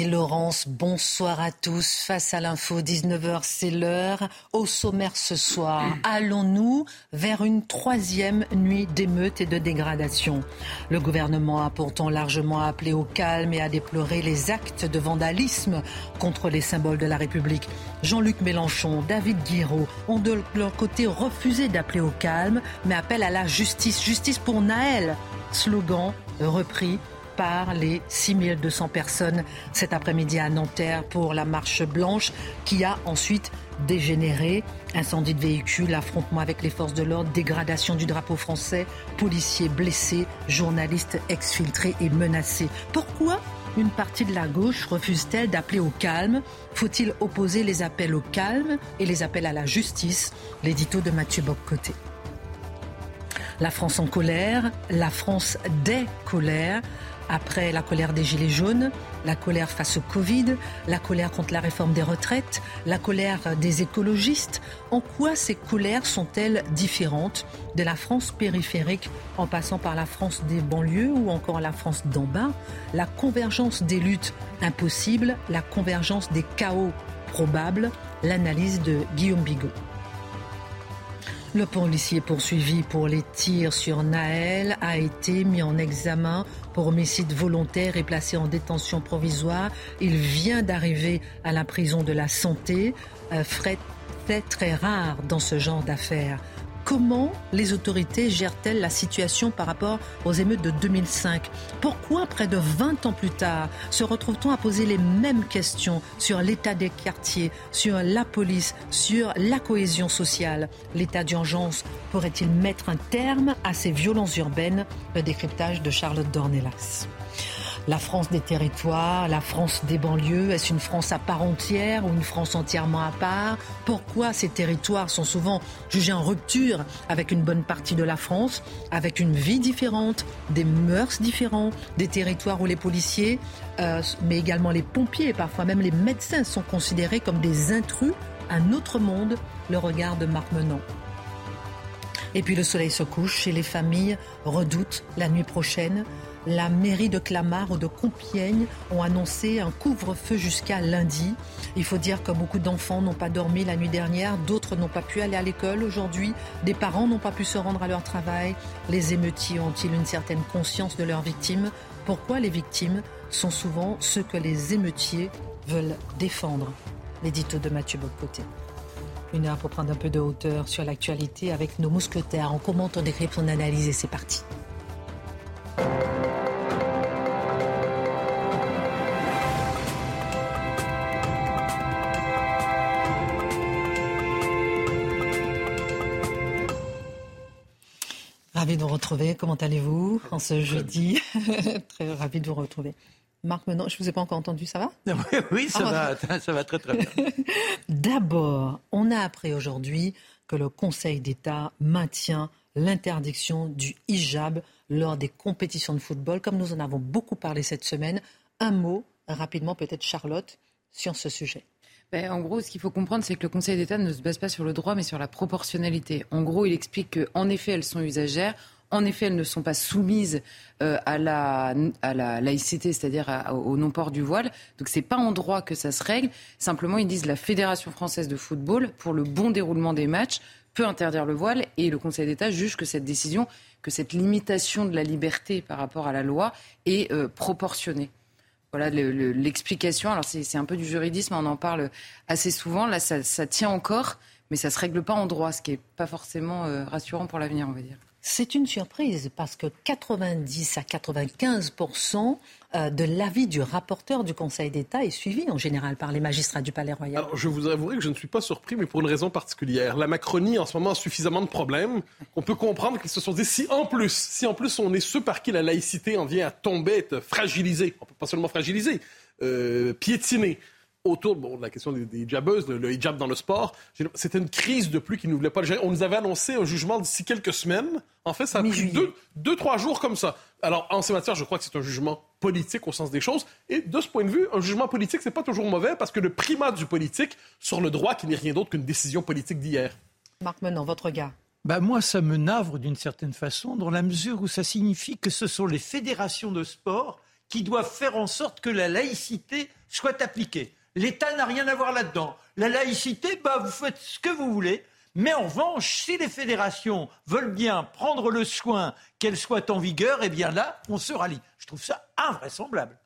Laurence, bonsoir à tous. Face à l'info, 19h, c'est l'heure. Au sommaire ce soir, allons-nous vers une troisième nuit d'émeutes et de dégradation Le gouvernement a pourtant largement appelé au calme et a déploré les actes de vandalisme contre les symboles de la République. Jean-Luc Mélenchon, David Guiraud ont de leur côté refusé d'appeler au calme, mais appellent à la justice. Justice pour Naël. Slogan repris par les 6200 personnes cet après-midi à Nanterre pour la marche blanche qui a ensuite dégénéré. Incendie de véhicules, affrontement avec les forces de l'ordre, dégradation du drapeau français, policiers blessés, journalistes exfiltrés et menacés. Pourquoi une partie de la gauche refuse-t-elle d'appeler au calme? Faut-il opposer les appels au calme et les appels à la justice? L'édito de Mathieu Boccoté. La France en colère, la France des colères après la colère des Gilets jaunes, la colère face au Covid, la colère contre la réforme des retraites, la colère des écologistes. En quoi ces colères sont-elles différentes de la France périphérique en passant par la France des banlieues ou encore la France d'en bas? La convergence des luttes impossibles, la convergence des chaos probables, l'analyse de Guillaume Bigot. Le policier poursuivi pour les tirs sur Naël a été mis en examen pour homicide volontaire et placé en détention provisoire. Il vient d'arriver à la prison de la santé. Euh, frais très rare dans ce genre d'affaires. Comment les autorités gèrent-elles la situation par rapport aux émeutes de 2005 Pourquoi, près de 20 ans plus tard, se retrouve-t-on à poser les mêmes questions sur l'état des quartiers, sur la police, sur la cohésion sociale? L'état d'urgence pourrait-il mettre un terme à ces violences urbaines? Le décryptage de Charlotte Dornelas la France des territoires, la France des banlieues Est-ce une France à part entière ou une France entièrement à part? Pourquoi ces territoires sont souvent jugés en rupture avec une bonne partie de la France, avec une vie différente, des mœurs différentes, des territoires où les policiers, euh, mais également les pompiers, parfois même les médecins sont considérés comme des intrus, un autre monde, le regard de Marc Menon. Et puis le soleil se couche et les familles redoutent la nuit prochaine la mairie de Clamart ou de Compiègne ont annoncé un couvre-feu jusqu'à lundi. Il faut dire que beaucoup d'enfants n'ont pas dormi la nuit dernière, d'autres n'ont pas pu aller à l'école aujourd'hui, des parents n'ont pas pu se rendre à leur travail. Les émeutiers ont-ils une certaine conscience de leurs victimes? Pourquoi les victimes sont souvent ceux que les émeutiers veulent défendre? L'édito de Mathieu Bocoté. Une heure pour prendre un peu de hauteur sur l'actualité avec nos mousquetaires. On commente, on décrypte, on analyse et c'est parti. Ravi de vous retrouver. Comment allez-vous en ce jeudi Très ravi de vous retrouver. Marc Menon, je ne vous ai pas encore entendu, ça va Oui, ça, ah, va, ça va très très bien. D'abord, on a appris aujourd'hui que le Conseil d'État maintient l'interdiction du hijab lors des compétitions de football, comme nous en avons beaucoup parlé cette semaine. Un mot, rapidement peut-être Charlotte, sur ce sujet. Ben, en gros, ce qu'il faut comprendre, c'est que le Conseil d'État ne se base pas sur le droit, mais sur la proportionnalité. En gros, il explique qu'en effet, elles sont usagères. En effet, elles ne sont pas soumises euh, à, la, à la laïcité, c'est-à-dire au non-port du voile. Donc, c'est pas en droit que ça se règle. Simplement, ils disent la Fédération française de football, pour le bon déroulement des matchs, peut interdire le voile. Et le Conseil d'État juge que cette décision, que cette limitation de la liberté par rapport à la loi est euh, proportionnée. Voilà l'explication. Alors c'est un peu du juridisme, on en parle assez souvent. Là, ça, tient encore, mais ça ne se règle pas en droit, ce qui n'est pas forcément euh, rassurant pour l'avenir, on va dire. C'est une surprise parce que 90 à 95 euh, de l'avis du rapporteur du Conseil d'État est suivi en général par les magistrats du Palais Royal. Alors, je vous avouerai que je ne suis pas surpris, mais pour une raison particulière. La Macronie, en ce moment, a suffisamment de problèmes qu'on peut comprendre qu'ils se sont dit si en plus, si en plus on est ceux par qui la laïcité en vient à tomber, être fragilisée, pas seulement fragilisée, euh, piétinée, autour de la question des, des le, hijab dans le sport. C'était une crise de plus qui ne voulait pas le gérer. On nous avait annoncé un jugement d'ici quelques semaines. En fait, ça a pris deux, trois jours comme ça. Alors, en ces matières, je crois que c'est un jugement politique au sens des choses. Et de ce point de vue, un jugement politique, c'est pas toujours mauvais parce que le primat du politique sur le droit, qui n'est rien d'autre qu'une décision politique d'hier. Marc Menon, votre gars. Bah moi, ça me navre d'une certaine façon, dans la mesure où ça signifie que ce sont les fédérations de sport qui doivent faire en sorte que la laïcité soit appliquée. L'État n'a rien à voir là-dedans. La laïcité, bah, vous faites ce que vous voulez. Mais en revanche, si les fédérations veulent bien prendre le soin qu'elles soient en vigueur, eh bien là, on se rallie. Je trouve ça invraisemblable.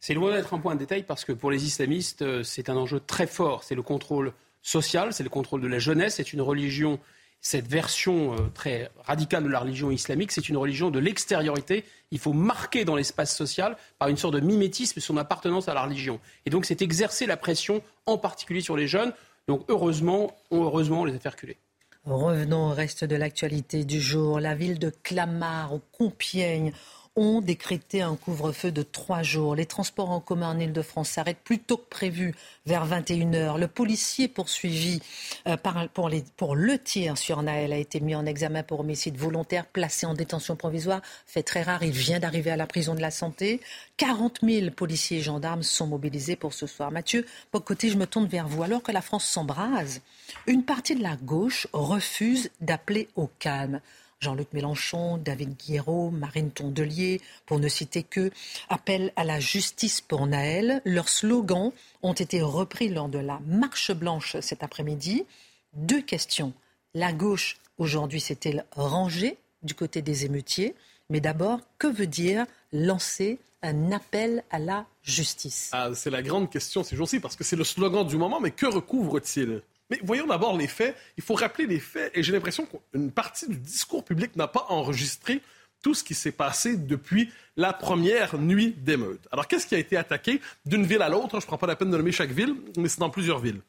C'est loin d'être un point de détail parce que pour les islamistes, euh, c'est un enjeu très fort. C'est le contrôle social, c'est le contrôle de la jeunesse, c'est une religion cette version euh, très radicale de la religion islamique, c'est une religion de l'extériorité. Il faut marquer dans l'espace social par une sorte de mimétisme son appartenance à la religion. Et donc, c'est exercer la pression, en particulier sur les jeunes. Donc, heureusement, heureusement on les a fait reculer. Revenons au reste de l'actualité du jour. La ville de Clamart, au Compiègne, ont décrété un couvre-feu de trois jours. Les transports en commun en Ile-de-France s'arrêtent plus tôt que prévu, vers 21h. Le policier poursuivi euh, pour, pour, le tir sur Naël a été mis en examen pour homicide volontaire, placé en détention provisoire. Fait très rare, il vient d'arriver à la prison de la santé. 40 000 policiers et gendarmes sont mobilisés pour ce soir. Mathieu côté, je me tourne vers vous. Alors que la France s'embrase, une partie de la gauche refuse d'appeler au calme. Jean-Luc Mélenchon, David Guiraud, Marine Tondelier, pour ne citer que, appellent à la justice pour Naël. Leurs slogans ont été repris lors de la marche blanche cet après-midi. Deux questions. La gauche, aujourd'hui, s'est-elle rangée du côté des émeutiers? Mais d'abord, que veut dire lancer un appel à la justice? Ah, C'est la grande question ces jours-ci, parce que c'est le slogan du moment, mais que recouvre-t-il mais voyons d'abord les faits. Il faut rappeler les faits. Et j'ai l'impression qu'une partie du discours public n'a pas enregistré tout ce qui s'est passé depuis la première nuit d'émeute. Alors, qu'est-ce qui a été attaqué d'une ville à l'autre? Je ne prends pas la peine de nommer chaque ville, mais c'est dans plusieurs villes.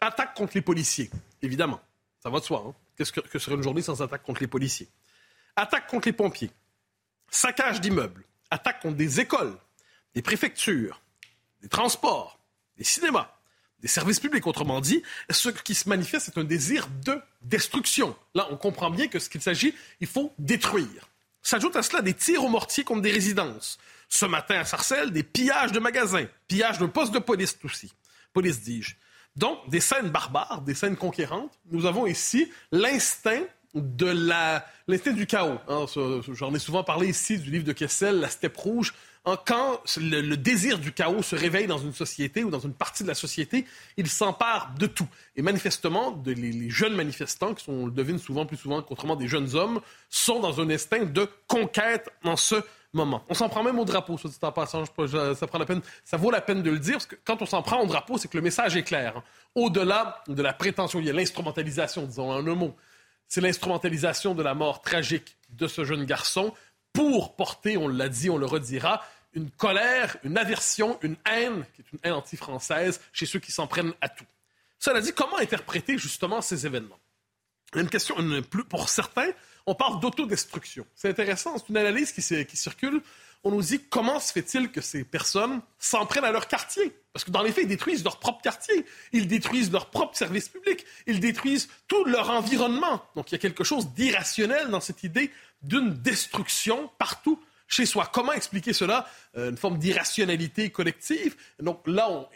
Attaque contre les policiers, évidemment. Ça va de soi. Hein? Qu'est-ce que, que serait une journée sans attaque contre les policiers? Attaque contre les pompiers. Saccage d'immeubles. Attaque contre des écoles, des préfectures, des transports, des cinémas des services publics. Autrement dit, ce qui se manifeste, c'est un désir de destruction. Là, on comprend bien que ce qu'il s'agit, il faut détruire. S'ajoute à cela des tirs au mortier contre des résidences. Ce matin à Sarcelles, des pillages de magasins, pillages de postes de police aussi. Police, dis-je. Donc, des scènes barbares, des scènes conquérantes. Nous avons ici l'instinct de la l'instinct du chaos. Hein. J'en ai souvent parlé ici du livre de Kessel, La Steppe rouge. Hein, quand le, désir du chaos se réveille dans une société ou dans une partie de la société, il s'empare de tout. Et manifestement, les, jeunes manifestants, qui sont, on le devine souvent plus souvent qu'autrement des jeunes hommes, sont dans un instinct de conquête en ce moment. On s'en prend même au drapeau. Ça, prend la peine, ça vaut la peine de le dire, parce que quand on s'en prend au drapeau, c'est que le message est clair. Hein. Au-delà de la prétention, il y a l'instrumentalisation, disons en un mot. C'est l'instrumentalisation de la mort tragique de ce jeune garçon pour porter, on l'a dit, on le redira, une colère, une aversion, une haine, qui est une haine anti-française, chez ceux qui s'en prennent à tout. Cela dit, comment interpréter justement ces événements? Une question, plus, pour certains, on parle d'autodestruction. C'est intéressant, c'est une analyse qui, circule. On nous dit comment se fait-il que ces personnes s'en prennent à leur quartier? Parce que dans les faits, ils détruisent leur propre quartier, ils détruisent leur propre service public, ils détruisent tout leur environnement. Donc il y a quelque chose d'irrationnel dans cette idée d'une destruction partout chez soi. Comment expliquer cela? Euh, Une forme d'irrationalité collective. Donc là,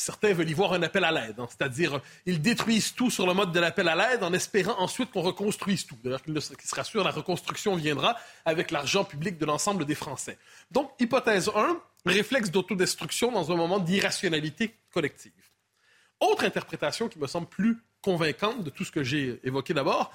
certains veulent y voir un appel à l'aide, hein. c'est-à-dire ils détruisent tout sur le mode de l'appel à l'aide en espérant ensuite qu'on reconstruise tout. D'ailleurs, qu'ils se rassurent, la reconstruction viendra avec l'argent public de l'ensemble des Français. Donc, hypothèse 1, réflexe d'autodestruction dans un moment d'irrationalité collective. Autre interprétation qui me semble plus convaincante de tout ce que j'ai évoqué d'abord,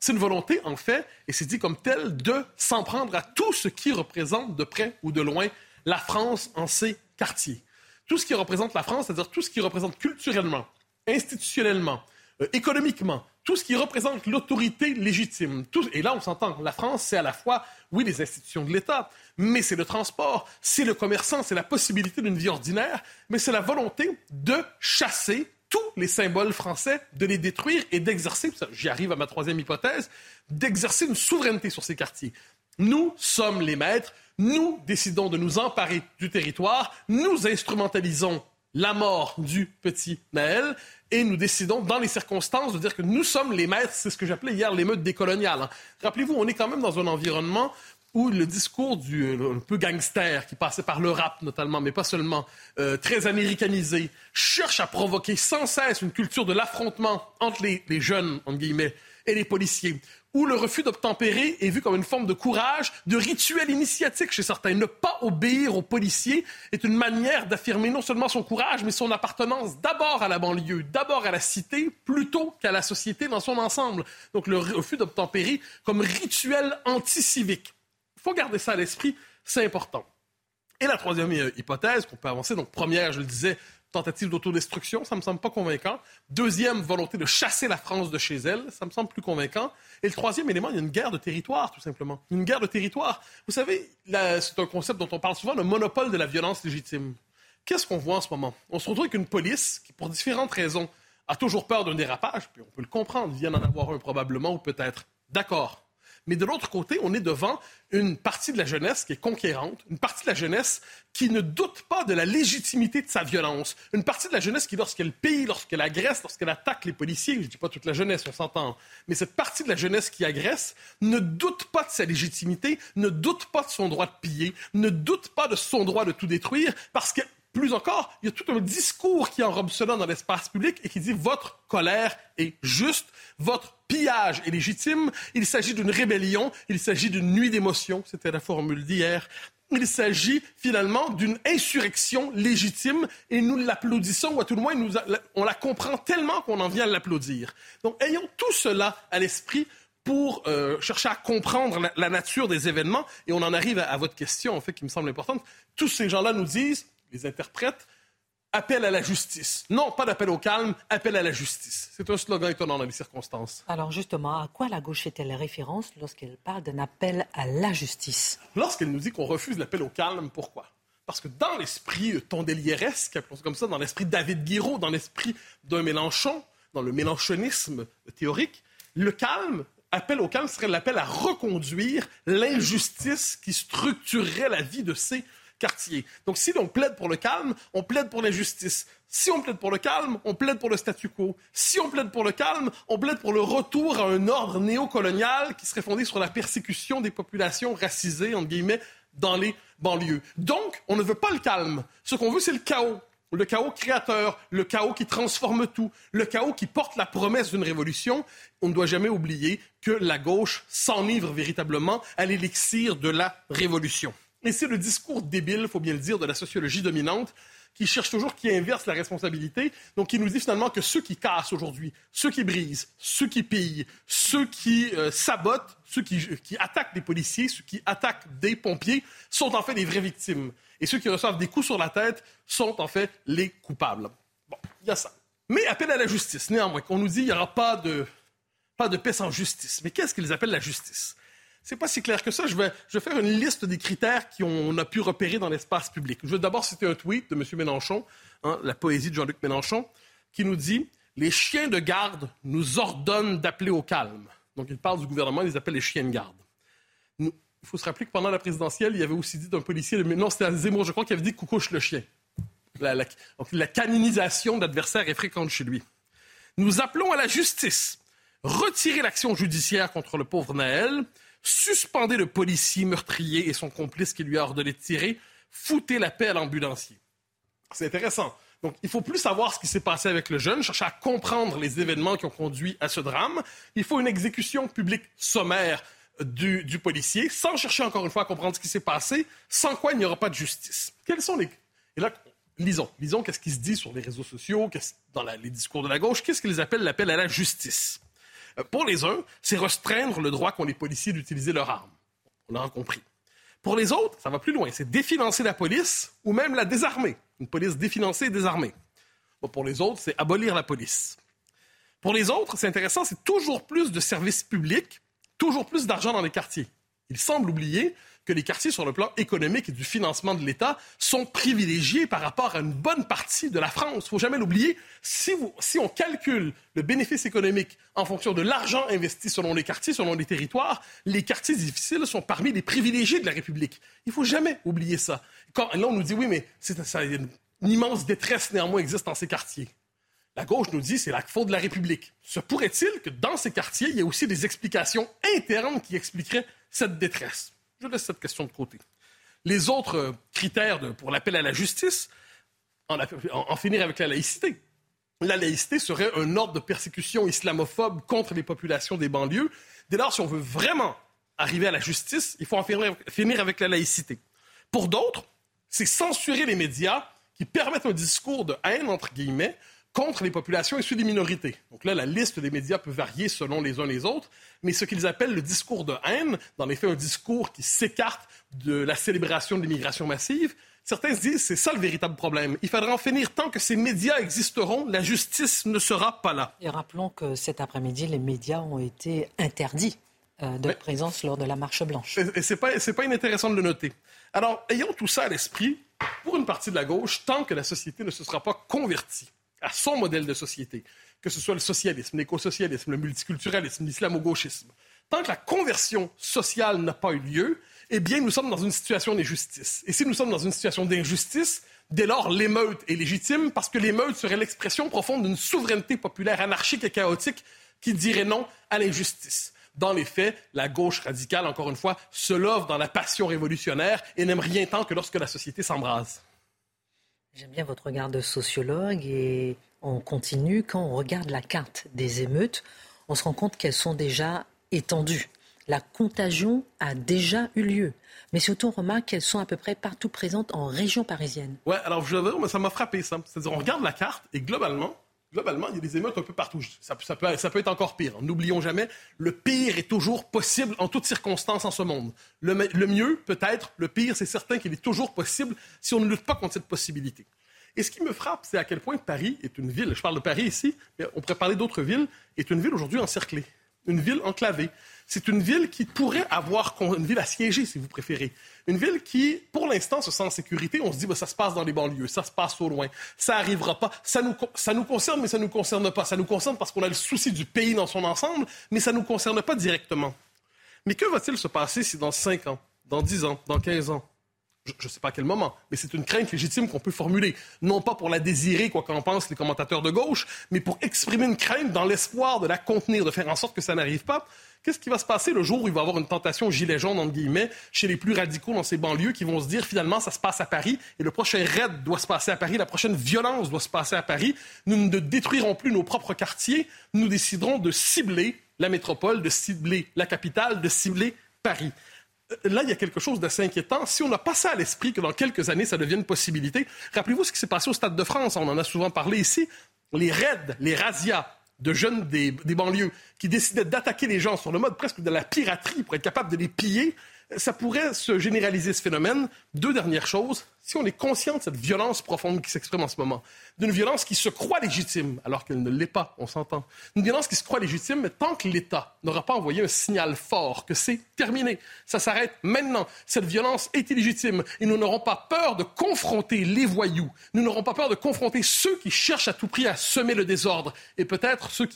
c'est une volonté, en fait, et c'est dit comme tel, de s'en prendre à tout ce qui représente de près ou de loin la France en ses quartiers. Tout ce qui représente la France, c'est-à-dire tout ce qui représente culturellement, institutionnellement, euh, économiquement, tout ce qui représente l'autorité légitime. et là, on s'entend, la France, c'est à la fois, oui, les institutions de l'État, mais c'est le transport, c'est le commerçant, c'est la possibilité d'une vie ordinaire, mais c'est la volonté de chasser tous les symboles français, de les détruire et d'exercer, j'y arrive à ma troisième hypothèse, d'exercer une souveraineté sur ces quartiers. Nous sommes les maîtres, nous décidons de nous emparer du territoire, nous instrumentalisons la mort du petit Naël et nous décidons, dans les circonstances, de dire que nous sommes les maîtres. C'est ce que j'appelais hier l'émeute décoloniale. Hein. Rappelez-vous, on est quand même dans un environnement où le discours du euh, un peu gangster, qui passait par le rap notamment, mais pas seulement, euh, très américanisé, cherche à provoquer sans cesse une culture de l'affrontement entre les, les jeunes, entre guillemets, et les policiers où le refus d'obtempérer est vu comme une forme de courage, de rituel initiatique chez certains. Ne pas obéir aux policiers est une manière d'affirmer non seulement son courage, mais son appartenance d'abord à la banlieue, d'abord à la cité, plutôt qu'à la société dans son ensemble. Donc le refus d'obtempérer comme rituel anti-civique. Il faut garder ça à l'esprit, c'est important. Et la troisième euh, hypothèse qu'on peut avancer, donc première, je le disais, tentative d'autodestruction, ça me semble pas convaincant. Deuxième, volonté de chasser la France de chez elle, ça me semble plus convaincant. Et le troisième élément, il y a une guerre de territoire, tout simplement. Une guerre de territoire. Vous savez, c'est un concept dont on parle souvent, le monopole de la violence légitime. Qu'est-ce qu'on voit en ce moment? On se retrouve avec une police qui, pour différentes raisons, a toujours peur d'un dérapage, puis on peut le comprendre, il vient d'en avoir un probablement, ou peut-être. D'accord. Mais de l'autre côté, on est devant une partie de la jeunesse qui est conquérante, une partie de la jeunesse qui ne doute pas de la légitimité de sa violence, une partie de la jeunesse qui, lorsqu'elle pille, lorsqu'elle agresse, lorsqu'elle attaque les policiers, je ne dis pas toute la jeunesse, on s'entend, mais cette partie de la jeunesse qui agresse ne doute pas de sa légitimité, ne doute pas de son droit de piller, ne doute pas de son droit de tout détruire, parce que plus encore, il y a tout un discours qui enrobe cela dans l'espace public et qui dit votre colère est juste, votre pillage est légitime, il s'agit d'une rébellion, il s'agit d'une nuit d'émotion, c'était la formule d'hier. Il s'agit finalement d'une insurrection légitime et nous l'applaudissons, ou à tout le moins on la comprend tellement qu'on en vient à l'applaudir. Donc ayons tout cela à l'esprit pour euh, chercher à comprendre la, nature des événements et on en arrive à, à votre question en fait qui me semble importante. Tous ces gens-là nous disent les interprètes, appel à la justice. Non, pas d'appel au calme, appel à la justice. C'est un slogan étonnant dans les circonstances. Alors justement, à quoi la gauche fait-elle référence lorsqu'elle parle d'un appel à la justice? Lorsqu'elle nous dit qu'on refuse l'appel au calme, pourquoi? Parce que dans l'esprit tondélieresque, appelons comme ça, dans l'esprit David Guiraud, dans l'esprit d'un Mélenchon, dans le mélenchonisme théorique, le calme, appel au calme serait l'appel à reconduire l'injustice qui structurerait la vie de ces Donc si l'on plaide pour le calme, on plaide pour l'injustice. Si on plaide pour le calme, on plaide pour le statu quo. Si on plaide pour le calme, on plaide pour le retour à un ordre néocolonial qui serait fondé sur la persécution des populations racisées, entre guillemets, dans les banlieues. Donc, on ne veut pas le calme. Ce qu'on veut, c'est le chaos. Le chaos créateur, le chaos qui transforme tout, le chaos qui porte la promesse d'une révolution. On ne doit jamais oublier que la gauche s'enivre véritablement à l'élixir de la révolution. Et c'est le discours débile, il faut bien le dire, de la sociologie dominante qui cherche toujours, qui inverse la responsabilité, donc qui nous dit finalement que ceux qui cassent aujourd'hui, ceux qui brisent, ceux qui pillent, ceux qui euh, sabotent, ceux qui, attaquent des policiers, ceux qui attaquent des pompiers, sont en fait les vraies victimes. Et ceux qui reçoivent des coups sur la tête sont en fait les coupables. Bon, il y a ça. Mais appel à la justice, néanmoins, qu'on nous dit qu'il n'y aura pas de, pas de paix sans justice. Mais qu'est-ce qu'ils appellent la justice? C'est pas si clair que ça. Je vais, faire une liste des critères qu'on a pu repérer dans l'espace public. Je vais d'abord citer un tweet de M. Mélenchon, hein, la poésie de Jean-Luc Mélenchon, qui nous dit Les chiens de garde nous ordonnent d'appeler au calme. Donc, il parle du gouvernement, il les appelle les chiens de garde. il faut se rappeler que pendant la présidentielle, il y avait aussi dit d'un policier, non, c'était Zemmour, je crois, qui avait dit coucouche le chien. La, la, la canonisation d'adversaires est fréquente chez lui. Nous appelons à la justice. Retirer l'action judiciaire contre le pauvre Naël suspendez le policier meurtrier et son complice qui lui a ordonné de tirer, foutez la paix à l'ambulancier. C'est intéressant. Donc, il faut plus savoir ce qui s'est passé avec le jeune, chercher à comprendre les événements qui ont conduit à ce drame. Il faut une exécution publique sommaire du, policier, sans chercher encore une fois à comprendre ce qui s'est passé, sans quoi il n'y aura pas de justice. Quels sont les... Et là, lisons. Lisons qu'est-ce qui se dit sur les réseaux sociaux, dans les discours de la gauche, qu'est-ce qu'ils appellent l'appel à la justice? Pour les uns, c'est restreindre le droit qu'ont les policiers d'utiliser leurs armes. On l'aura compris. Pour les autres, ça va plus loin. C'est définancer la police ou même la désarmer. Une police définancée et désarmée. pour les autres, c'est abolir la police. Pour les autres, c'est intéressant, c'est toujours plus de services publics, toujours plus d'argent dans les quartiers. Il semble oublier que les quartiers, sur le plan économique et du financement de l'État, sont privilégiés par rapport à une bonne partie de la France. Il ne faut jamais l'oublier. Si, on calcule le bénéfice économique en fonction de l'argent investi selon les quartiers, selon les territoires, les quartiers difficiles sont parmi les privilégiés de la République. Il ne faut jamais oublier ça. Quand, là, on nous dit, oui, mais c'est, une immense détresse néanmoins existe dans ces quartiers. La gauche nous dit c'est la faute de la République. Se pourrait-il que dans ces quartiers, il y ait aussi des explications internes qui expliqueraient cette détresse? Je laisse cette question de côté. Les autres critères pour l'appel à la justice, en, finir avec la laïcité. La laïcité serait un ordre de persécution islamophobe contre les populations des banlieues. Dès lors, si on veut vraiment arriver à la justice, il faut en finir avec la laïcité. Pour d'autres, c'est censurer les médias qui permettent un discours de haine, entre guillemets, contre les populations issues des minorités. Donc là, la liste des médias peut varier selon les uns les autres, mais ce qu'ils appellent le discours de haine, dans les faits un discours qui s'écarte de la célébration de l'immigration massive, certains se disent c'est ça le véritable problème. Il faudra en finir tant que ces médias existeront, la justice ne sera pas là. Et rappelons que cet après-midi, les médias ont été interdits euh, de présence lors de la marche blanche. Et, c'est pas, pas inintéressant de le noter. Alors, ayons tout ça à l'esprit, pour une partie de la gauche, tant que la société ne se sera pas convertie à son modèle de société, que ce soit le socialisme, l'écosocialisme, le multiculturalisme, l'islamo-gauchisme. Tant que la conversion sociale n'a pas eu lieu, eh bien, nous sommes dans une situation d'injustice. Et si nous sommes dans une situation d'injustice, dès lors, l'émeute est légitime parce que l'émeute serait l'expression profonde d'une souveraineté populaire anarchique et chaotique qui dirait non à l'injustice. Dans les faits, la gauche radicale, encore une fois, se love dans la passion révolutionnaire et n'aime rien tant que lorsque la société s'embrase. J'aime bien votre regard de sociologue et on continue. Quand on regarde la carte des émeutes, on se rend compte qu'elles sont déjà étendues. La contagion a déjà eu lieu. Mais surtout, on remarque qu'elles sont à peu près partout présentes en région parisienne. Ouais, alors je dire, mais ça m'a frappé ça. C'est-à-dire, on regarde la carte et globalement, globalement, il y a des émeutes un peu partout. Ça, peut, ça peut, être encore pire. N'oublions jamais, le pire est toujours possible en toutes circonstances en ce monde. Le, mieux, peut-être, le pire, c'est certain qu'il est toujours possible si on ne lutte pas contre cette possibilité. Et ce qui me frappe, c'est à quel point Paris est une ville, je parle de Paris ici, mais on pourrait parler d'autres villes, est une ville aujourd'hui encerclée, une ville enclavée. C'est une ville qui pourrait avoir une ville assiégée, si vous préférez. Une ville qui, pour l'instant, se sent en sécurité. On se dit, bah, ça se passe dans les banlieues, ça se passe au loin, ça n'arrivera pas. Ça nous, ça nous concerne, mais ça ne nous concerne pas. Ça nous concerne parce qu'on a le souci du pays dans son ensemble, mais ça ne nous concerne pas directement. Mais que va-t-il se passer si dans 5 ans, dans 10 ans, dans 15 ans, je ne sais pas à quel moment, mais c'est une crainte légitime qu'on peut formuler. Non pas pour la désirer, quoi qu'en pensent les commentateurs de gauche, mais pour exprimer une crainte dans l'espoir de la contenir, de faire en sorte que ça n'arrive pas. Qu'est-ce qui va se passer le jour où il va y avoir une tentation gilet jaune, entre guillemets, chez les plus radicaux dans ces banlieues qui vont se dire finalement ça se passe à Paris et le prochain raid doit se passer à Paris, la prochaine violence doit se passer à Paris. Nous ne détruirons plus nos propres quartiers, nous déciderons de cibler la métropole, de cibler la capitale, de cibler Paris. Euh, là, il y a quelque chose d'assez inquiétant. Si on n'a pas ça à l'esprit que dans quelques années, ça devienne une possibilité, rappelez-vous ce qui s'est passé au Stade de France. On en a souvent parlé ici. Les raids, les razzias de jeunes des, des banlieues qui décidaient d'attaquer les gens sur le mode presque de la piraterie pour être capable de les piller ça pourrait se généraliser ce phénomène. Deux dernières choses. Si on est conscient de cette violence profonde qui s'exprime en ce moment, d'une violence qui se croit légitime alors qu'elle ne l'est pas, on s'entend, une violence qui se croit légitime, mais tant que l'État n'aura pas envoyé un signal fort que c'est terminé, ça s'arrête maintenant, cette violence est illégitime et nous n'aurons pas peur de confronter les voyous, nous n'aurons pas peur de confronter ceux qui cherchent à tout prix à semer le désordre et peut-être ceux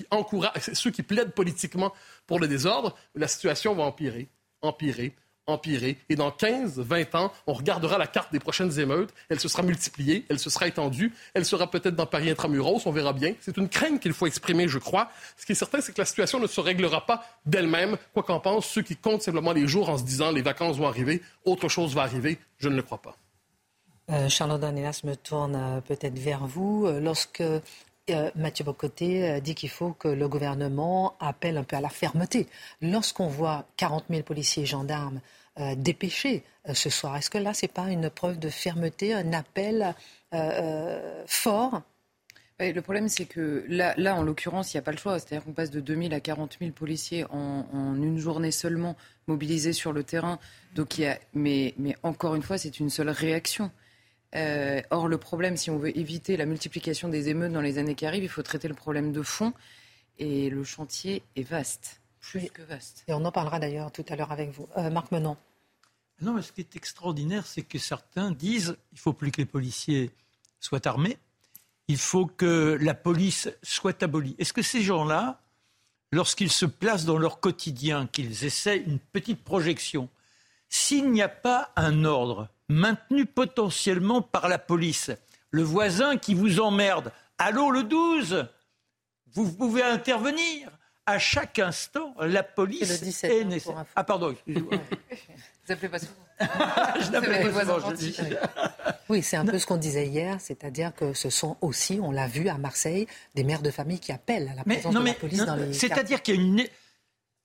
qui plaident politiquement pour le désordre, la situation va empirer, empirer, empirer. Et dans 15, 20 ans, on regardera la carte des prochaines émeutes. Elle se sera multipliée, elle se sera étendue. Elle sera peut-être dans Paris intramuros, on verra bien. C'est une crainte qu'il faut exprimer, je crois. Ce qui est certain, c'est que la situation ne se réglera pas d'elle-même, quoi qu'en pensent ceux qui comptent simplement les jours en se disant les vacances vont arriver, autre chose va arriver. Je ne le crois pas. Euh, Charlotte Danélas me tourne euh, peut-être vers vous. Euh, lorsque Mathieu Bocoté dit qu'il faut que le gouvernement appelle un peu à la fermeté. Lorsqu'on voit 40 000 policiers et gendarmes euh, dépêchés euh, ce soir, est-ce que là, ce n'est pas une preuve de fermeté, un appel euh, fort? Le problème, c'est que là, en l'occurrence, il n'y a pas le choix. C'est-à-dire qu'on passe de 2 000 à 40 000 policiers en, une journée seulement mobilisés sur le terrain. Donc, il y a, mais encore une fois, c'est une seule réaction. Euh, or, le problème, si on veut éviter la multiplication des émeutes dans les années qui arrivent, il faut traiter le problème de fond. et le chantier est vaste, plus que vaste. Et on en parlera d'ailleurs tout à l'heure avec vous. Euh, Marc Menon. Non, mais ce qui est extraordinaire, c'est que certains disent il faut plus que les policiers soient armés, il faut que la police soit abolie. Est-ce que ces gens-là, lorsqu'ils se placent dans leur quotidien, qu'ils essaient une petite projection, s'il n'y a pas un ordre maintenu potentiellement par la police, le voisin qui vous emmerde, allô le 12, vous pouvez intervenir. À chaque instant, la police le 17, est hein, nécessaire. Ah, pardon, excusez-moi. Vous appelez pas souvent. je n'appelle les pas souvent, je dis. Oui, c'est un peu ce qu'on disait hier, c'est-à-dire que ce sont aussi, on l'a vu à Marseille, des mères de famille qui appellent à la Mais présence non, de mais la police dans les quartiers. c'est-à-dire qu'il y a une.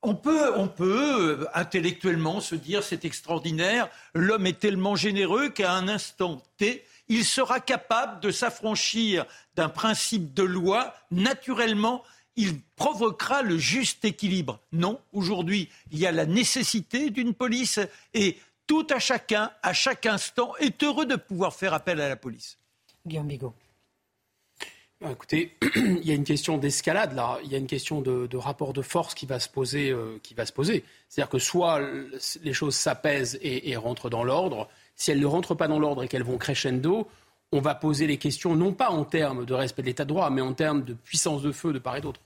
On peut, on peut euh, intellectuellement se dire c'est extraordinaire, l'homme est tellement généreux qu'à un instant T, il sera capable de s'affranchir d'un principe de loi. Naturellement, il provoquera le juste équilibre. Non, aujourd'hui, il y a la nécessité d'une police et tout à chacun, à chaque instant, est heureux de pouvoir faire appel à la police. Guillaume Bigot. Écoutez, il y a une question d'escalade là, il y a une question de, rapport de force qui va se poser. euh, poser. C'est-à-dire que soit les choses s'apaisent et rentrent dans l'ordre. Si elles ne rentrent pas dans l'ordre et qu'elles vont crescendo, on va poser les questions non pas en termes de respect de l'état de droit, mais en termes de puissance de feu de part et d'autre.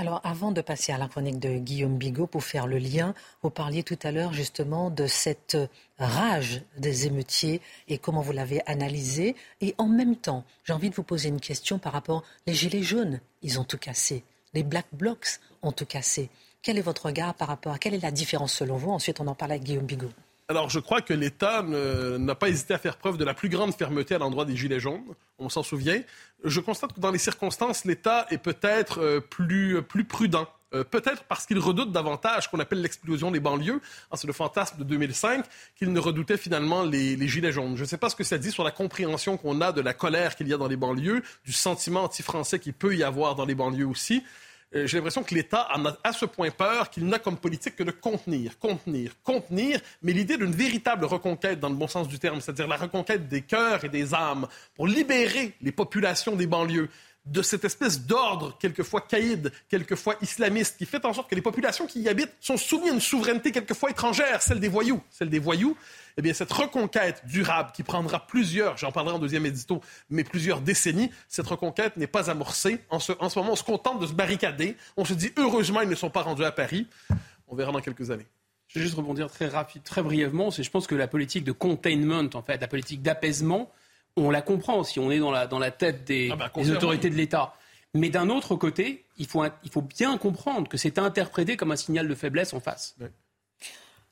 Alors, avant de passer à la chronique de Guillaume Bigot pour faire le lien, vous parliez tout à l'heure justement de cette rage des émeutiers et comment vous l'avez analysé. Et en même temps, j'ai envie de vous poser une question par rapport les gilets jaunes, ils ont tout cassé. Les black blocs ont tout cassé. Quel est votre regard par rapport à quelle est la différence selon vous? Ensuite, on en parle avec Guillaume Bigot. Alors, je crois que l'État n'a pas hésité à faire preuve de la plus grande fermeté à l'endroit des Gilets jaunes. On s'en souvient. Je constate que dans les circonstances, l'État est peut-être euh, plus, plus prudent. Euh, peut-être parce qu'il redoute davantage qu'on appelle l'explosion des banlieues. Ah, C'est le fantasme de 2005 qu'il ne redoutait finalement les, les Gilets jaunes. Je ne sais pas ce que ça dit sur la compréhension qu'on a de la colère qu'il y a dans les banlieues, du sentiment anti-français qu'il peut y avoir dans les banlieues aussi. Euh, j'ai l'impression que l'État en a à ce point peur qu'il n'a comme politique que de contenir, contenir, contenir, mais l'idée d'une véritable reconquête dans le bon sens du terme, c'est-à-dire la reconquête des cœurs et des âmes pour libérer les populations des banlieues de cette espèce d'ordre quelquefois caïd, quelquefois islamiste, qui fait en sorte que les populations qui y habitent sont soumises à une souveraineté quelquefois étrangère, celle des voyous. Celle des voyous, eh bien, cette reconquête durable qui prendra plusieurs, j'en parlerai en deuxième édito, mais plusieurs décennies, cette reconquête n'est pas amorcée. En ce, en ce moment, on se contente de se barricader. On se dit, heureusement, ils ne sont pas rendus à Paris. On verra dans quelques années. Je vais juste rebondir très très brièvement. Je pense que la politique de containment, en fait, la politique d'apaisement, on la comprend si on est dans la, dans la tête des, Ah bah, des autorités de l'État. Mais d'un autre côté, il faut, il faut bien comprendre que c'est interprété comme un signal de faiblesse en face.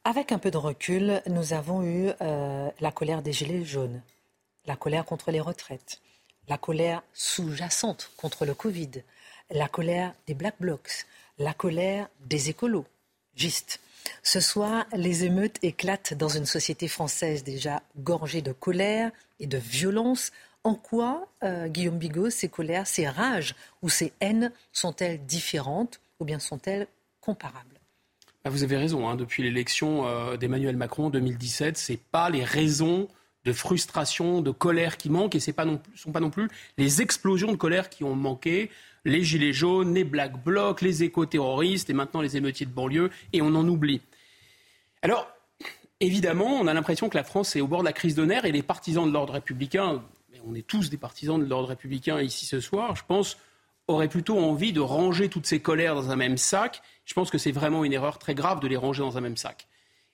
Avec un peu de recul, nous avons eu euh, la colère des Gilets jaunes, la colère contre les retraites, la colère sous-jacente contre le Covid, la colère des Black Blocs, la colère des écolos. Juste. Ce soir, les émeutes éclatent dans une société française déjà gorgée de colère et de violence. En quoi, euh, Guillaume Bigot, ces colères, ces rages ou ces haines sont-elles différentes ou bien sont-elles comparables? Ah, Vous avez raison. hein, depuis l'élection euh, d'Emmanuel Macron en 2017, c'est pas les raisons de frustration, de colère qui manquent, et ce ne sont pas non plus les explosions de colère qui ont manqué. Les gilets jaunes, les black blocs, les éco-terroristes, et maintenant les émeutiers de banlieue, et on en oublie. Alors, évidemment, on a l'impression que la France est au bord de la crise de nerfs, et les partisans de l'ordre républicain, mais on est tous des partisans de l'ordre républicain ici ce soir, je pense, auraient plutôt envie de ranger toutes ces colères dans un même sac. Je pense que c'est vraiment une erreur très grave de les ranger dans un même sac.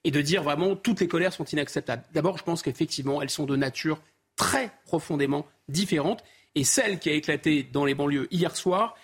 Et de dire vraiment toutes les colères sont inacceptables. D'abord, je pense qu'effectivement, elles sont de nature très profondément différente. Et celle qui a éclaté dans les banlieues hier soir,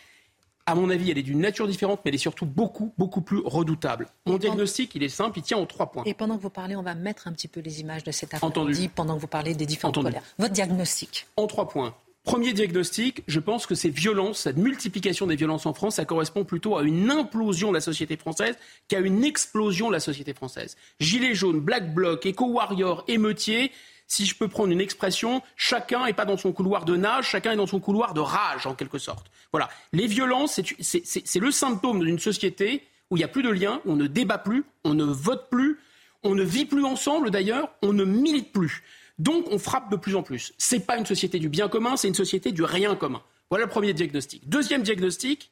à mon avis, elle est d'une nature différente, mais elle est surtout beaucoup, beaucoup plus redoutable. Mon diagnostic, il est simple, il tient en trois points. Et pendant que vous parlez, on va mettre un petit peu les images de cet après-midi pendant que vous parlez des différentes Entendu. colères. Votre diagnostic En trois points. Premier diagnostic, je pense que ces violences, cette multiplication des violences en France, ça correspond plutôt à une implosion de la société française qu'à une explosion de la société française. Gilets jaunes, Black Bloc, Eco-Warrior, émeutiers, si je peux prendre une expression, chacun n'est pas dans son couloir de nage, chacun est dans son couloir de rage, en quelque sorte. Voilà. Les violences, c'est- le symptôme d'une société où il n'y a plus de lien, où on ne débat plus, on ne vote plus, on ne vit plus ensemble d'ailleurs, on ne milite plus. Donc on frappe de plus en plus. C'est pas une société du bien commun, c'est une société du rien commun. Voilà le premier diagnostic. Deuxième diagnostic,